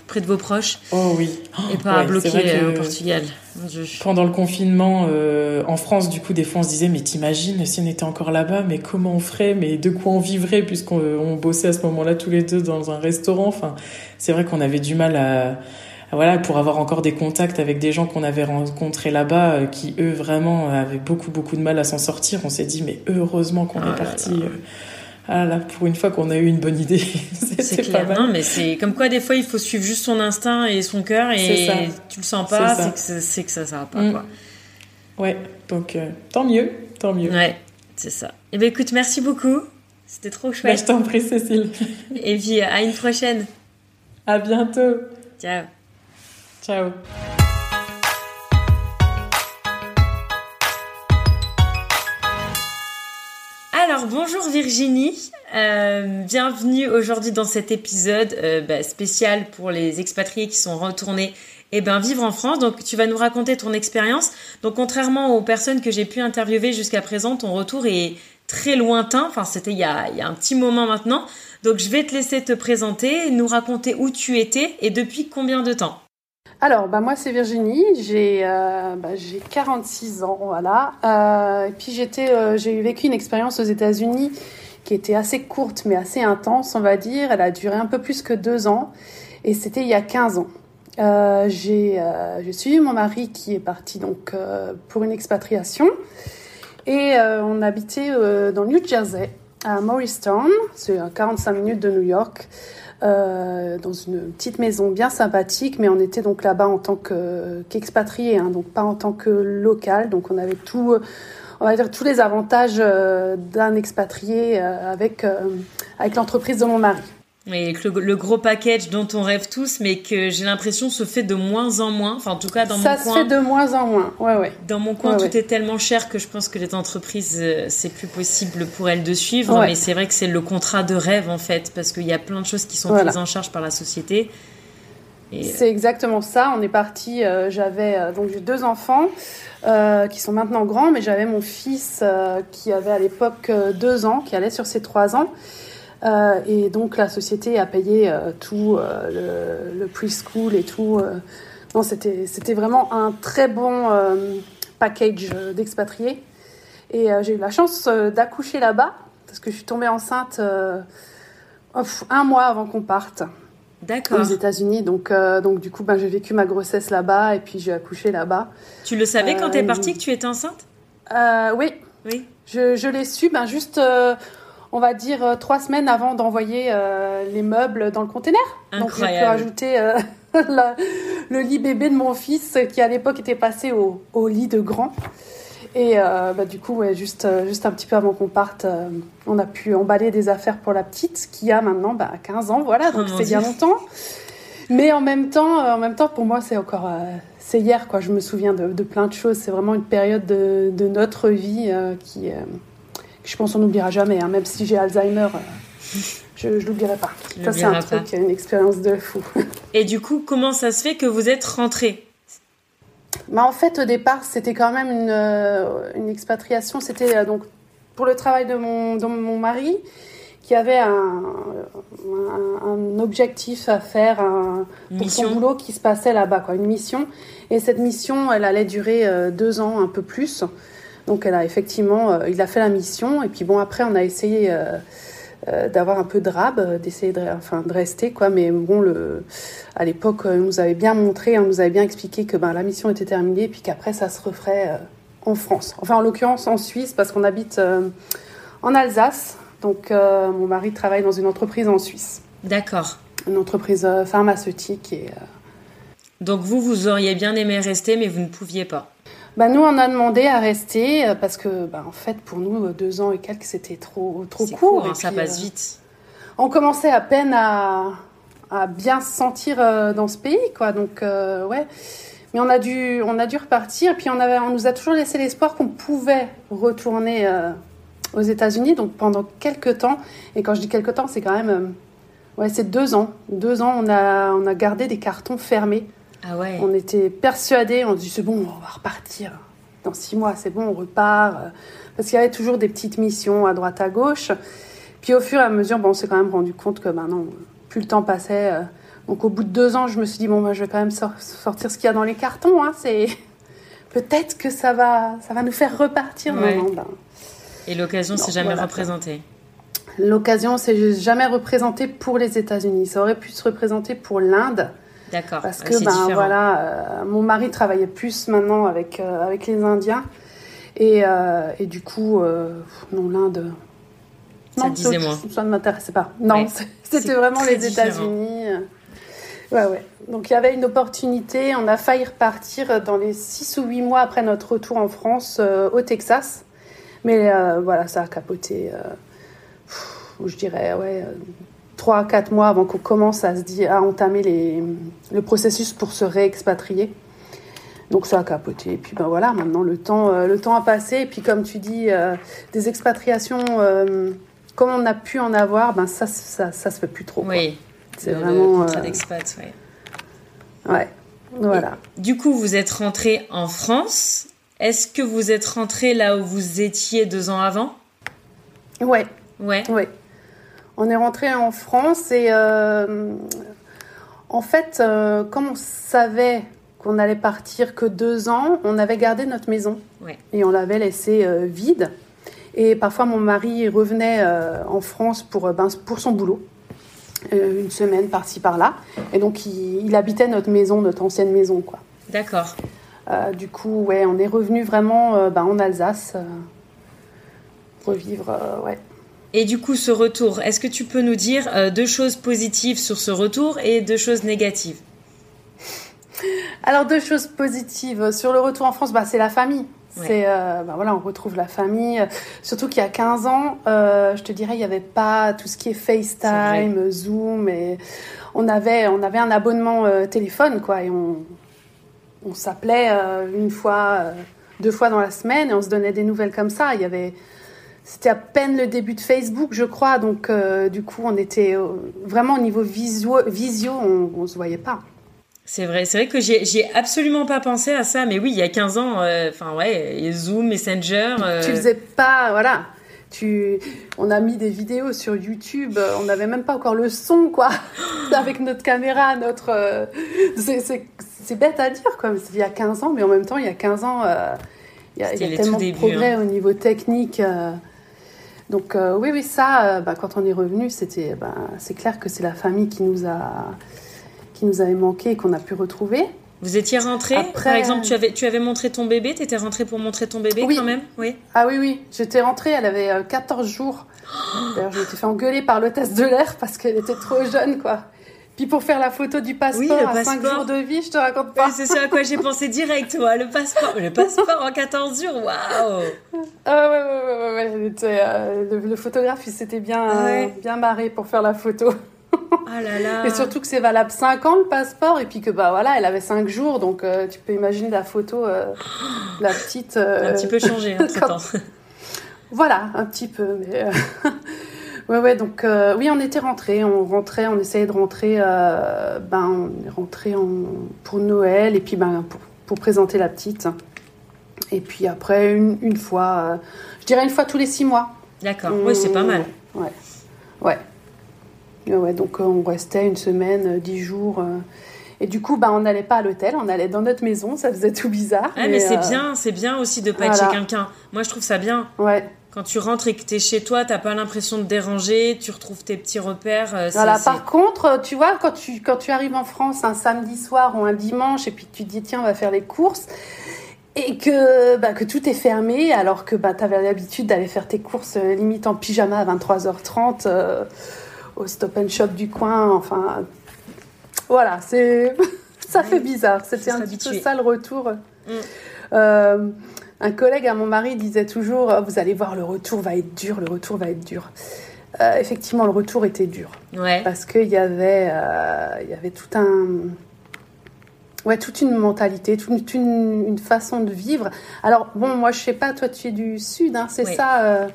près de vos proches. Oh oui. Et pas bloqué au Portugal. Pendant le confinement en France, du coup, des fois on se disait mais t'imagines si on était encore là-bas, mais comment on ferait, mais de quoi on vivrait puisqu'on bossait à ce moment-là tous les deux dans un restaurant. Enfin, c'est vrai qu'on avait du mal à voilà, pour avoir encore des contacts avec des gens qu'on avait rencontrés là-bas, euh, qui eux vraiment avaient beaucoup beaucoup de mal à s'en sortir. On s'est dit mais heureusement qu'on est ah parti. Euh, ah là, pour une fois qu'on a eu une bonne idée, c'est clair. Pas mal. Non, mais c'est comme quoi des fois il faut suivre juste son instinct et son cœur et tu le sens pas, c'est que, ça ça va pas mm. quoi. Ouais, donc euh, tant mieux, tant mieux. Ouais, c'est ça. Eh ben écoute, merci beaucoup. C'était trop bah, chouette. je t'en prie, Cécile. et puis à une prochaine. À bientôt. Ciao. Ciao. Alors bonjour Virginie, euh, bienvenue aujourd'hui dans cet épisode euh, bah, spécial pour les expatriés qui sont retournés eh ben, vivre en France. Donc tu vas nous raconter ton expérience. Donc contrairement aux personnes que j'ai pu interviewer jusqu'à présent, ton retour est très lointain. Enfin c'était il y a, il y a un petit moment maintenant. Donc je vais te laisser te présenter, nous raconter où tu étais et depuis combien de temps? Alors, bah, moi, c'est Virginie. J'ai euh, bah, 46 ans, voilà. Euh, et puis, euh, j'ai vécu une expérience aux États-Unis qui était assez courte, mais assez intense, on va dire. Elle a duré un peu plus que deux ans. Et c'était il y a 15 ans. Euh, j'ai, suivi mon mari qui est parti donc pour une expatriation. Et on habitait dans New Jersey, à Morristown. C'est à 45 minutes de New York. Euh, dans une petite maison bien sympathique, mais on était donc là-bas en tant qu'expatriés, hein, donc pas en tant que local. Donc on avait tout, on va dire tous les avantages euh, d'un expatrié euh, avec avec l'entreprise de mon mari. Et le, gros package dont on rêve tous, mais que j'ai l'impression se fait de moins en moins. Enfin, en tout cas, dans mon coin. Ça se fait de moins en moins, ouais, ouais. Dans mon coin, tout est tellement cher que je pense que les entreprises, euh, c'est plus possible pour elles de suivre. Mais c'est vrai que c'est le contrat de rêve, en fait, parce qu'il y a plein de choses qui sont prises en charge par la société. C'est exactement ça. On est parti. Euh, j'avais euh, donc j'ai deux enfants qui sont maintenant grands, mais j'avais mon fils qui avait à l'époque deux ans, qui allait sur ses trois ans. Euh, et donc la société a payé euh, tout, euh, le, le preschool et tout. non, c'était, c'était vraiment un très bon package d'expatriés. Et j'ai eu la chance d'accoucher là-bas, parce que je suis tombée enceinte un mois avant qu'on parte. Aux États-Unis, donc donc du coup, ben, j'ai vécu ma grossesse là-bas et puis j'ai accouché là-bas. Tu le savais quand t'es partie que tu étais enceinte? Oui. Oui. Je, je l'ai su, ben juste on va dire, trois semaines avant d'envoyer les meubles dans le container. Donc j'ai pu rajouter le lit bébé de mon fils qui à l'époque était passé au, au, lit de grand. Et bah, du coup, ouais, juste, juste un petit peu avant qu'on parte, on a pu emballer des affaires pour la petite qui a maintenant bah, 15 ans, voilà, donc oh c'est bien longtemps. Mais en même temps, en même temps, pour moi, c'est encore c'est hier, quoi. Je me souviens de, plein de choses. C'est vraiment une période de, notre vie euh, qui, euh, je pense on n'oubliera jamais. Hein. Même si j'ai Alzheimer, euh, je ne l'oublierai pas. Ça, c'est un truc, une expérience de fou. Et du coup, comment ça se fait que vous êtes rentrée bah, En fait, au départ, c'était quand même une, une expatriation. C'était donc pour le travail de mon, de mon mari qui avait un, un, objectif à faire un, pour son boulot qui se passait là-bas, quoi, une mission. Et cette mission, elle allait durer euh, deux ans, un peu plus. Donc, elle a effectivement, euh, il a fait la mission. Et puis bon, après, on a essayé euh, d'avoir un peu de rab, d'essayer de, enfin, de rester, quoi. Mais bon, le, à l'époque, on nous avait bien montré, on nous avait bien expliqué que ben, la mission était terminée, puis qu'après, ça se referait en France. Enfin, en l'occurrence, en Suisse, parce qu'on habite en Alsace. Donc, euh, mon mari travaille dans une entreprise en Suisse. D'accord. Une entreprise euh, pharmaceutique. Et, euh, Donc, vous, vous auriez bien aimé rester, mais vous ne pouviez pas bah, nous, on a demandé à rester parce que, bah, en fait, pour nous, deux ans et quelques, c'était trop, trop court. court hein, ça passe vite. On commençait à peine à, à bien se sentir dans ce pays, quoi. Donc, ouais. Mais on a dû, on a dû repartir. Puis on avait, on nous a toujours laissé l'espoir qu'on pouvait retourner aux États-Unis, donc pendant quelques temps. Et quand je dis quelques temps, c'est quand même. Euh, ouais, c'est deux ans. Deux ans, on a, on a gardé des cartons fermés. Ah ouais. On était persuadés, on se dit c'est bon, on va repartir. Dans six mois, c'est bon, on repart. Parce qu'il y avait toujours des petites missions à droite à gauche. Puis au fur et à mesure, bon, on s'est quand même rendu compte que maintenant, plus le temps passait. Donc au bout de deux ans, je me suis dit bon, je vais quand même sortir ce qu'il y a dans les cartons. Hein, c'est peut-être que ça va, ça va nous faire repartir. Ouais. Ben, et l'occasion s'est jamais représentée L'occasion s'est jamais représentée pour les États-Unis. Ça aurait pu se représenter pour l'Inde. D'accord. Parce que ben voilà, euh, mon mari travaillait plus maintenant avec euh, avec les Indiens et, euh, et du coup non l'Inde. Ça disait moi. Ça ne m'intéressait pas. Non, c'était vraiment les États-Unis. Ouais, ouais. Donc il y avait une opportunité. On a failli repartir dans les 6 ou 8 mois après notre retour en France au Texas. Mais voilà, ça a capoté, euh, je dirais, ouais, 3 4 mois avant qu'on commence à, se dire, à entamer les, le processus pour se réexpatrier. Donc ça a capoté. Et puis ben voilà, maintenant le temps, euh, le temps a passé. Et puis comme tu dis, des expatriations, comme on a pu en avoir, ben ça, ça, ça se fait plus trop. Oui. C'est vraiment. Le d'expat, ouais. Ouais. Voilà. du coup, vous êtes rentré en France. Est-ce que vous êtes rentré là où vous étiez deux ans avant? Ouais. Ouais. Ouais. On est rentré en France et euh, en fait, euh, comme on savait qu'on allait partir que deux ans, on avait gardé notre maison ouais. et on l'avait laissée euh, vide. Et parfois, mon mari revenait en France pour, ben, pour son boulot, une semaine par-ci par-là. Et donc, il, il, habitait notre maison, notre ancienne maison, quoi. D'accord. Du coup, ouais, on est revenu vraiment bah, en Alsace euh, revivre, ouais. Et du coup, ce retour, est-ce que tu peux nous dire deux choses positives sur ce retour et deux choses négatives? Alors, deux choses positives. Sur le retour en France, bah, c'est la famille. C'est, bah, voilà, on retrouve la famille. Surtout qu'il y a 15 ans, je te dirais, il n'y avait pas tout ce qui est FaceTime, Zoom. Et on, avait, on avait un abonnement téléphone, quoi. Et on, on s'appelait euh, une fois, euh, deux fois dans la semaine et on se donnait des nouvelles comme ça. Il y avait, c'était à peine le début de Facebook, je crois. Donc, euh, du coup, on était vraiment au niveau visio, visio on, on se voyait pas. C'est vrai, c'est vrai que j'ai absolument pas pensé à ça, mais oui, il y a 15 ans, enfin ouais, Zoom, Messenger. Tu faisais pas, voilà. Tu, on a mis des vidéos sur YouTube, on n'avait même pas encore le son, quoi, avec notre caméra, notre. c'est bête à dire, comme il y a 15 ans, mais en même temps, il y a 15 ans, euh, il y a, tellement de progrès hein. au niveau technique. Euh. donc euh, oui, oui, ça, bah, quand on est revenu, c'était, bah, c'est clair que c'est la famille qui nous a, qui nous avait manqué et qu'on a pu retrouver. Vous étiez rentré Par exemple, tu avais, tu avais montré ton bébé, tu étais rentrée pour montrer ton bébé quand même? Oui. Ah oui, oui. J'étais rentrée, elle avait 14 jours. D'ailleurs, je m'étais fait engueuler par l'hôtesse de l'air parce qu'elle était trop jeune, quoi. Puis pour faire la photo du passeport à 5 jours de vie, je te raconte pas. c'est ce à quoi j'ai pensé direct, moi. Le passeport, le passeport en 14 jours, waouh Ah ouais, ouais, ouais, ouais. Euh, le, photographe, il s'était bien, bien marré pour faire la photo. Ah là là. Et surtout que c'est valable 5 ans le passeport et puis que bah voilà, elle avait 5 jours donc euh, tu peux imaginer la photo euh, la petite un petit peu changé entre temps. voilà, un petit peu mais Ouais, ouais, donc oui, on était rentrés, on rentrait, on essayait de rentrer, ben, on est rentré en, pour Noël et puis ben, pour, pour, présenter la petite. Et puis après, une, une fois, je dirais une fois tous les six mois. D'accord, oui, c'est pas mal. Ouais, ouais. Ouais, donc euh, on restait une semaine, euh, dix jours. Euh, et du coup, bah, on n'allait pas à l'hôtel, on allait dans notre maison, ça faisait tout bizarre. Ah, mais, c'est bien, c'est bien aussi de pas être chez quelqu'un. Moi, je trouve ça bien. Ouais. Quand tu rentres et que tu es chez toi, t'as pas l'impression de déranger, tu retrouves tes petits repères. Voilà. Par contre, tu vois, quand tu, quand tu arrives en France un samedi soir ou un dimanche et puis tu te dis, tiens, on va faire les courses, et que, bah, que tout est fermé alors que bah, tu avais l'habitude d'aller faire tes courses limite en pyjama à 23h30 au stop and shop du coin. Enfin, voilà, c'est ça fait bizarre. C'était un petit peu ça le retour. Mm. Euh, un collègue à mon mari disait toujours oh, Vous allez voir, le retour va être dur, le retour va être dur. Euh, effectivement, le retour était dur. Ouais. Parce qu'il y, avait, euh, il y avait tout un. Ouais, toute une mentalité, toute une, une, façon de vivre. Alors, bon, moi, je sais pas, toi, tu es du Sud, hein, c'est ça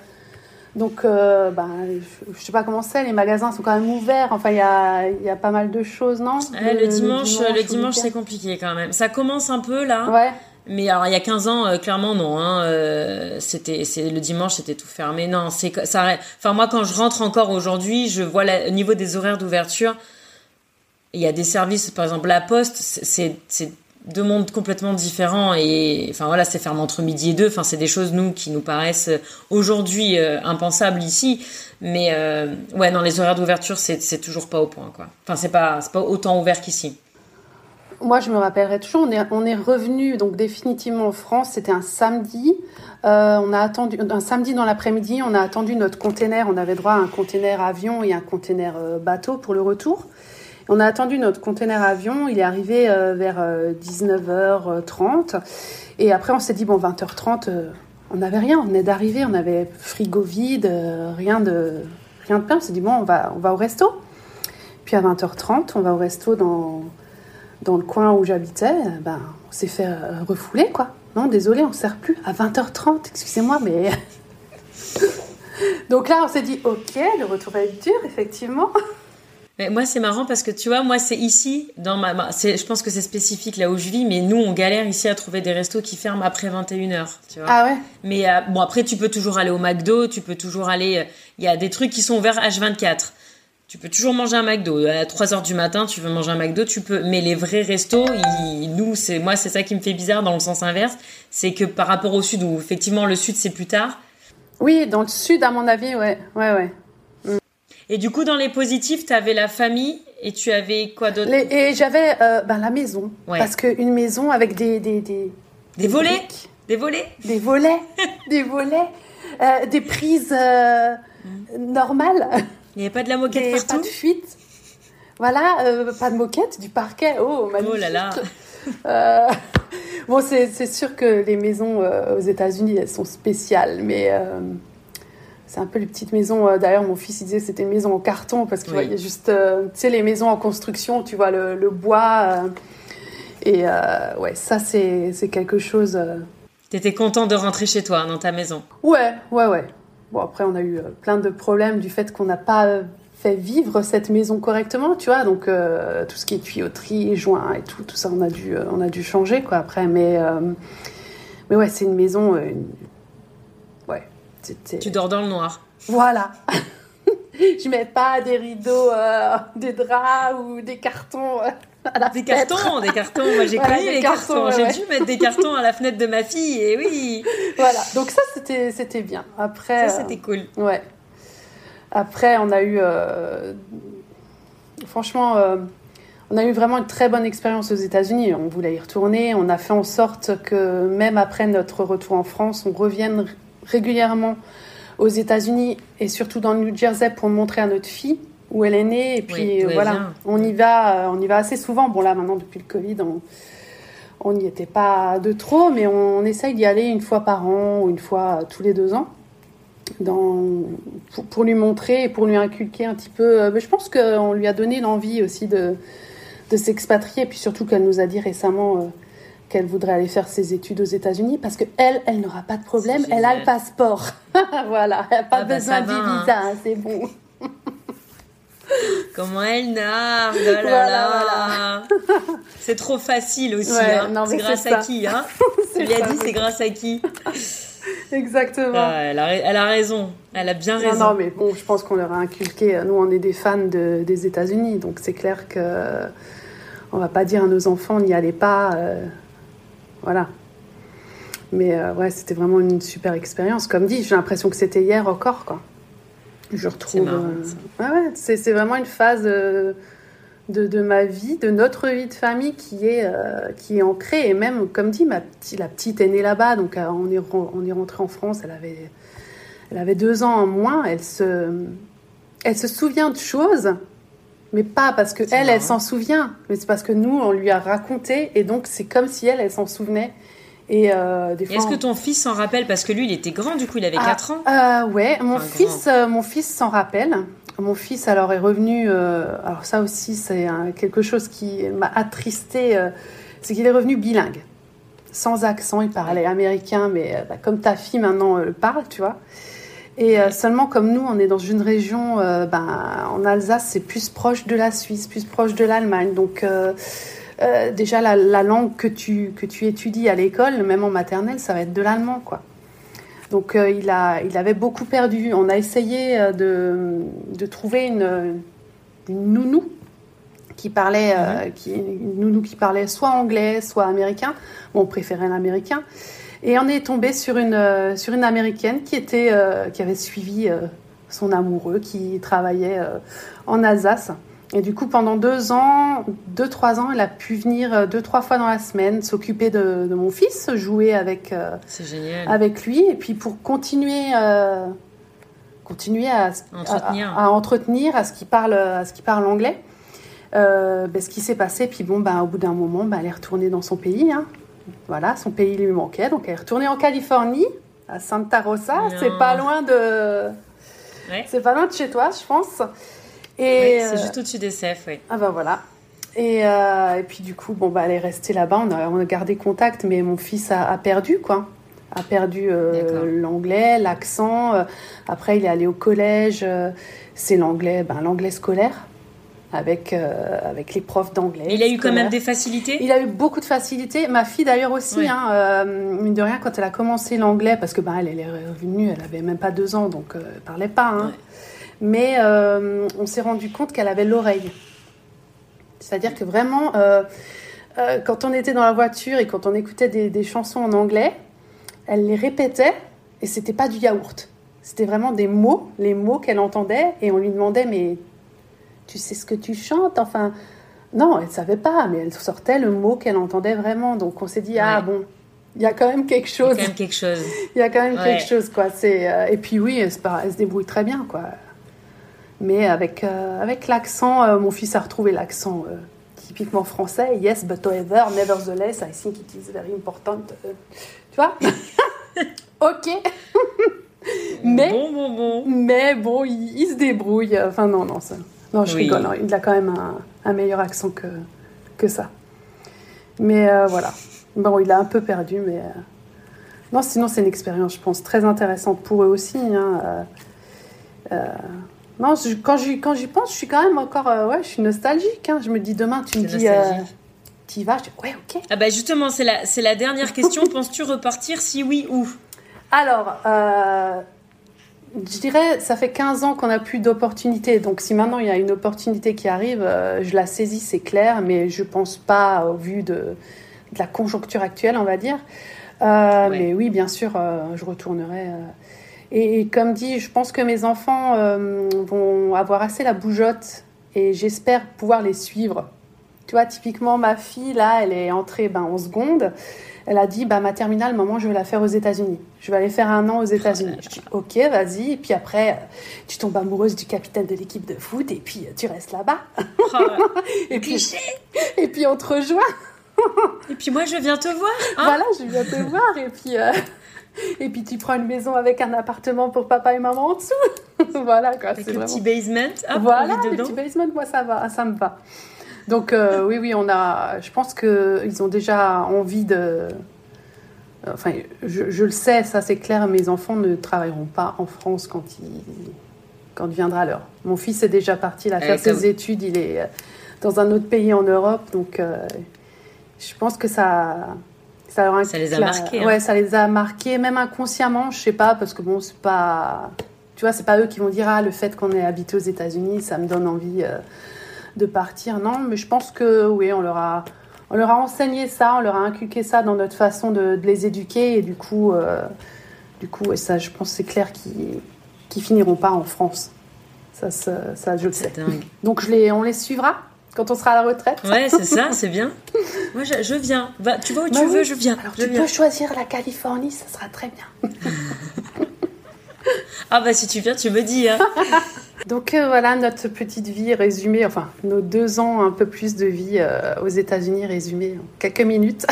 donc, euh, ben, je, ne sais pas comment c'est, les magasins sont quand même ouverts. Enfin, il y a, y a, pas mal de choses, non? Le, dimanche, le dimanche, c'est compliqué quand même. Ça commence un peu là. Ouais. Mais alors, il y a 15 ans, euh, clairement, non. Hein, euh, c'était, c'est le dimanche, c'était tout fermé. Non, c'est ça. Enfin, moi, quand je rentre encore aujourd'hui, je vois au niveau des horaires d'ouverture. Il y a des services, par exemple, la Poste, c'est deux mondes complètement différents et enfin voilà c'est fermé entre midi et deux enfin c'est des choses nous qui nous paraissent aujourd'hui euh, impensables ici mais euh, ouais dans les horaires d'ouverture c'est toujours pas au point quoi enfin c'est pas c'est pas autant ouvert qu'ici moi je me rappellerai toujours on est revenu donc définitivement en France. C'était un samedi. Euh, on a attendu un samedi dans l'après-midi on a attendu notre container. On avait droit à un container avion et un container bateau pour le retour. On a attendu notre conteneur avion, il est arrivé euh, vers 19h30. Euh, et après, on s'est dit, bon, 20h30, euh, on n'avait rien, on venait d'arriver, on avait frigo vide, rien de, rien de plein. On s'est dit, bon, on va, on va au resto. Puis à 20h30, on va au resto dans, dans le coin où j'habitais. Ben, on s'est fait refouler, quoi. Non, désolé, on ne sert plus. À 20h30, excusez-moi, mais. Donc là, on s'est dit, ok, le retour va être dur, effectivement. Mais moi, c'est marrant parce que tu vois, moi, c'est ici, dans ma, je pense que c'est spécifique là où je vis, mais nous, on galère ici à trouver des restos qui ferment après 21h, tu vois. Ah ouais? Mais euh, bon, après, tu peux toujours aller au McDo, tu peux toujours aller, euh, il y a des trucs qui sont ouverts H24. Tu peux toujours manger un McDo. À 3h du matin, tu veux manger un McDo, tu peux. Mais les vrais restos, nous, c'est, moi, c'est ça qui me fait bizarre dans le sens inverse. C'est que par rapport au sud, où effectivement, le sud, c'est plus tard. Oui, dans le sud, à mon avis, ouais. Ouais, ouais. Et du coup, dans les positifs, tu avais la famille et tu avais quoi d'autre? Et j'avais euh, ben, la maison. Parce qu'une maison avec des. Des, des, des, volets? Des volets? Des volets Des volets euh, Des prises euh, normales. Il n'y avait pas de la moquette partout Pas de fuite. Voilà, pas de moquette, du parquet. Oh, magnifique. Oh là là Bon, c'est sûr que les maisons aux États-Unis, elles sont spéciales, mais c'est un peu les petites maisons. Euh, d'ailleurs, mon fils il disait que c'était une maison en carton parce qu'il voyait juste, euh, tu sais, les maisons en construction, tu vois, le, bois. Euh, et ouais, ça, c'est quelque chose. T'étais content de rentrer chez toi, dans ta maison Ouais, ouais, ouais. Bon, après, on a eu plein de problèmes du fait qu'on n'a pas fait vivre cette maison correctement, tu vois. Donc, tout ce qui est tuyauterie, joints et tout, tout ça, on a dû, on a dû changer, quoi, après. Mais, mais ouais, c'est une maison. Tu dors dans le noir. Voilà. je mets pas des rideaux, euh, des draps ou des cartons. Euh, à la des cartons, des cartons. Moi, j'ai connu les cartons. J'ai dû mettre des cartons à la fenêtre de ma fille, et oui. Voilà. Donc ça, c'était, c'était bien. Après. Ça, c'était cool. Euh, ouais. Après, on a eu, franchement, on a eu vraiment une très bonne expérience aux États-Unis. On voulait y retourner. On a fait en sorte que même après notre retour en France, on revienne régulièrement aux États-Unis et surtout dans le New Jersey pour montrer à notre fille où elle est née. Et puis voilà, on y va, on y va assez souvent. Bon là maintenant depuis le Covid, on n'y était pas de trop, mais on, essaye d'y aller une fois par an ou une fois tous les deux ans. Dans, pour, lui montrer et pour lui inculquer un petit peu. Euh, mais je pense qu'on lui a donné l'envie aussi de, de s'expatrier, et puis surtout qu'elle nous a dit récemment euh, qu'elle voudrait aller faire ses études aux États-Unis parce que elle, elle n'aura pas de problème, elle a le passeport. voilà, elle n'a pas ah bah, besoin de hein. visa, hein, c'est bon. Comment elle nargue, oh voilà, C'est trop facile aussi. Hein. C'est grâce à qui hein lui a dit c'est grâce à qui Exactement. Ah, elle, a, elle, a, raison. Elle a bien raison. Non, mais bon, je pense qu'on leur a inculqué. Nous, on est des fans de, des États-Unis, donc c'est clair que on va pas dire à nos enfants n'y allez pas. Euh, voilà. Mais euh, ouais, c'était vraiment une super expérience. Comme dit, j'ai l'impression que c'était hier encore, quoi. Je retrouve. C'est c'est vraiment une phase euh, de, de, ma vie, de notre vie de famille qui est, qui est ancrée. Et même, comme dit, ma petite, la petite est née là-bas, donc on, est, on est rentré en France, elle avait, elle avait deux ans en moins. Elle se, elle se souvient de choses mais pas parce que elle, elle s'en souvient, mais c'est parce que nous, on lui a raconté, et donc c'est comme si elle, elle s'en souvenait. Et euh, Est-ce que ton fils s'en rappelle? Parce que lui, il était grand, du coup, il avait 4 ans. Euh, ouais, mon fils, euh, mon fils s'en rappelle. Mon fils, alors, est revenu. Euh, alors, ça aussi, c'est quelque chose qui m'a attristé. c'est qu'il est revenu bilingue. Sans accent, il parlait américain, mais bah, comme ta fille maintenant le parle, tu vois. Et seulement comme nous, on est dans une région, ben, en Alsace, c'est plus proche de la Suisse, plus proche de l'Allemagne. Donc euh, déjà, la, langue que tu, que tu étudies à l'école, même en maternelle, ça va être de l'allemand, quoi. Donc il, a, il avait beaucoup perdu. On a essayé de, de trouver une, une, nounou qui parlait, mhm. qui, une nounou qui parlait soit anglais, soit américain. Bon, on préférait l'américain. Et on est tombé sur une, euh, sur une américaine qui, était, euh, qui avait suivi euh, son amoureux, qui travaillait en Alsace. Et du coup, pendant deux ans, deux, trois ans, elle a pu venir deux, trois fois dans la semaine s'occuper de, mon fils, jouer avec, avec lui. Et puis pour continuer, continuer à entretenir. À, entretenir, à ce qu'il parle, à ce qu'il parle anglais. Ben, ce qui s'est passé, puis bon, ben, au bout d'un moment, ben, elle est retournée dans son pays. Hein. Voilà, son pays lui manquait, donc elle est retournée en Californie, à Santa Rosa. C'est pas loin de. C'est pas loin de chez toi, je pense. Et c'est euh, juste au-dessus des CF, oui. Ah bah voilà. Et, euh, et, puis du coup, bon bah elle est restée là-bas. On a, on a, gardé contact, mais mon fils a, perdu quoi. A perdu euh, l'anglais, l'accent. après, il est allé au collège. c'est l'anglais, ben, l'anglais scolaire avec, euh, avec les profs d'anglais. Il a eu quand même des facilités? Il a eu beaucoup de facilités. Ma fille d'ailleurs aussi, hein, mine de rien, quand elle a commencé l'anglais, parce que bah, elle, est revenue, elle avait même pas deux ans, donc elle parlait pas. Hein. Mais on s'est rendu compte qu'elle avait l'oreille. C'est-à-dire que vraiment, quand on était dans la voiture et quand on écoutait des, des chansons en anglais, elle les répétait et c'était pas du yaourt. C'était vraiment des mots, les mots qu'elle entendait, et on lui demandait mais tu sais ce que tu chantes? Enfin, non, elle ne savait pas, mais elle sortait le mot qu'elle entendait vraiment. Donc on s'est dit, ah bon, il y a quand même quelque chose. Il y a quand même quelque chose. Il y a quand même quelque chose, quoi. C'est, euh, et puis oui, elle se débrouille très bien, quoi. Mais avec, euh, avec l'accent, euh, mon fils a retrouvé l'accent typiquement français. Yes, but however, nevertheless, I think it is very important. tu vois? Ok. mais, bon, bon, bon. Mais bon, il, il, se débrouille. Enfin, non, non, ça. Non, je rigole. Hein. Il a quand même un, meilleur accent que, que ça. Mais euh, voilà. Bon, il a un peu perdu, mais. Euh, non, sinon, c'est une expérience, je pense, très intéressante pour eux aussi. Hein. Euh, non, quand j'y, quand j'y pense, je suis quand même encore. ouais, je suis nostalgique. Hein. Je me dis, demain, tu me dis. tu y vas Je dis, ouais, ok. Ah, bah justement, c'est la, c'est la dernière question. Penses-tu repartir Si oui, où? Alors, je dirais, ça fait 15 ans qu'on n'a plus d'opportunités. Donc, si maintenant il y a une opportunité qui arrive, euh, je la saisis, c'est clair, mais je pense pas au vu de, la conjoncture actuelle, on va dire. Euh, mais oui, bien sûr, euh, je retournerai. Et, comme dit, je pense que mes enfants vont avoir assez la bougeotte et j'espère pouvoir les suivre Tu vois, typiquement, ma fille, là, elle est entrée ben, en seconde. Elle a dit, bah, ma terminale, maman, je vais la faire aux États-Unis. Je vais aller faire un an aux États-Unis. Je dis, ok, vas-y. Et puis après, tu tombes amoureuse du capitaine de l'équipe de foot et puis tu restes là-bas. Oh, et, puis, et puis on te rejoint. et puis moi, je viens te voir. hein. Voilà, je viens te voir. Et puis, euh, et puis tu prends une maison avec un appartement pour papa et maman en dessous. voilà, quoi. Avec c'est le vraiment- petit basement. Voilà, le dedans. petit basement, moi ça va, ça me va. Donc euh, oui, oui, on a. Je pense que ils ont déjà envie de. Enfin, je, je le sais, ça c'est clair. Mes enfants ne travailleront pas en France quand il quand viendra l'heure. Mon fils est déjà parti là Eh, faire ses études. Il est euh, dans un autre pays en Europe, donc euh, je pense que ça. Ça, leur Ça les a marqués, hein. Ouais, ça les a marqués, même inconsciemment, je sais pas, parce que bon, c'est pas. Tu vois, c'est pas eux qui vont dire ah le fait qu'on ait habité aux États-Unis, ça me donne envie euh, de partir. Non, mais je pense que oui, on leur a, on leur a enseigné ça, on leur a inculqué ça dans notre façon de, de les éduquer et du coup, euh, du coup, et ça, je pense c'est clair qu'ils qu'ils finiront pas en France. Ça, ça, ça, je le sais. Dingue. Donc je les, on les suivra quand on sera à la retraite. Ouais, c'est ça, c'est bien. Moi, je, je viens. Tu vas où Bah tu oui. veux, je viens. Alors je tu viens. peux choisir la Californie, ça sera très bien. Ah bah si tu viens, tu me dis. Hein. Donc euh, voilà notre petite vie résumée, enfin nos deux ans, un peu plus de vie euh, aux États-Unis résumée en quelques minutes.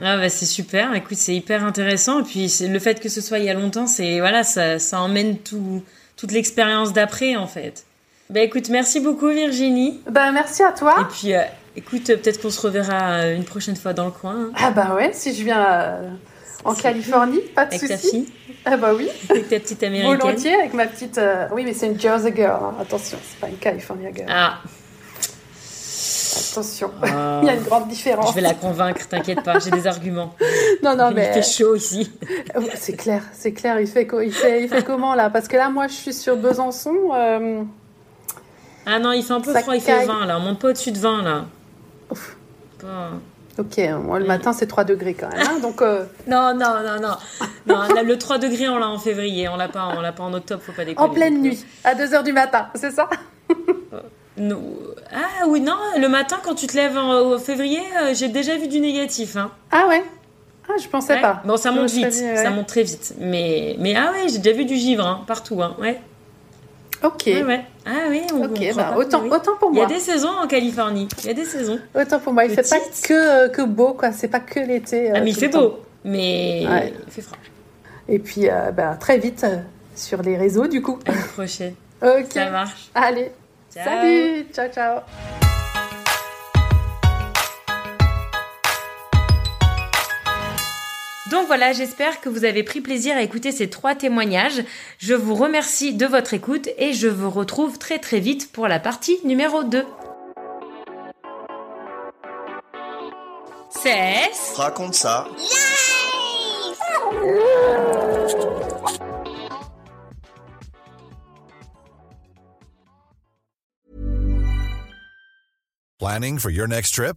Ah bah c'est super. Écoute, c'est hyper intéressant. Et puis le fait que ce soit il y a longtemps, c'est voilà, ça, ça emmène tout, toute l'expérience d'après en fait. Bah écoute, merci beaucoup Virginie. Ben merci à Et toi. puis euh, écoute, peut-être qu'on se reverra euh, une prochaine fois dans le coin hein, Ah bah ouais, si je viens euh, en Californie, pas de avec ta souci. fille, Ah bah oui, avec ta petite américaine. volontiers avec ma petite. euh, Oui mais c'est une Jersey girl, hein. attention, c'est pas une California girl. Ah, Attention, Ah. il y a une grande différence. je vais la convaincre, t'inquiète pas, j'ai des arguments. Non non il mais fait chaud ici. Oh, c'est clair, c'est clair. Il fait, il fait, il fait comment là? Parce que là, moi, je suis sur Besançon. Euh, Ah non, il fait un peu Ça froid, il fait caille. 20 là, on monte pas au-dessus de 20 là. Ouf. Ok, moi le matin c'est 3 degrés quand même. hein, donc euh, Non, non, non, non. non là, le 3 degrés, on l'a en février, on l'a pas, on l'a pas en octobre, faut pas déconner. en pleine nuit, à 2h du matin, c'est ça? Euh, non. Ah oui, non, le matin quand tu te lèves en, février, euh, j'ai déjà vu du négatif. Hein. Ah ouais? Ah, je pensais Ouais. pas. Bon, ça monte vite, dit, ouais. ça monte très vite. Mais, mais ah ouais, j'ai déjà vu du givre hein, partout. Hein. Ouais. Ok. ouais, ouais. Ah oui, on, bah, autant, oui. autant pour Il y a moi. des saisons en Californie. Il y a des saisons. Autant pour moi. Il fait pas que, que beau, quoi. C'est pas que l'été. euh, ah, mais il fait beau. Mais Ouais. il fait froid. Et puis, euh, bah, très vite euh, sur les réseaux, du coup. À une prochaine. Ok. Ça marche. Allez. Ciao. Salut. Ciao, ciao. Donc voilà, j'espère que vous avez pris plaisir à écouter ces trois témoignages. Je vous remercie de votre écoute et je vous retrouve très très vite pour la partie numéro 2. Cesse Raconte ça. Planning for your next trip?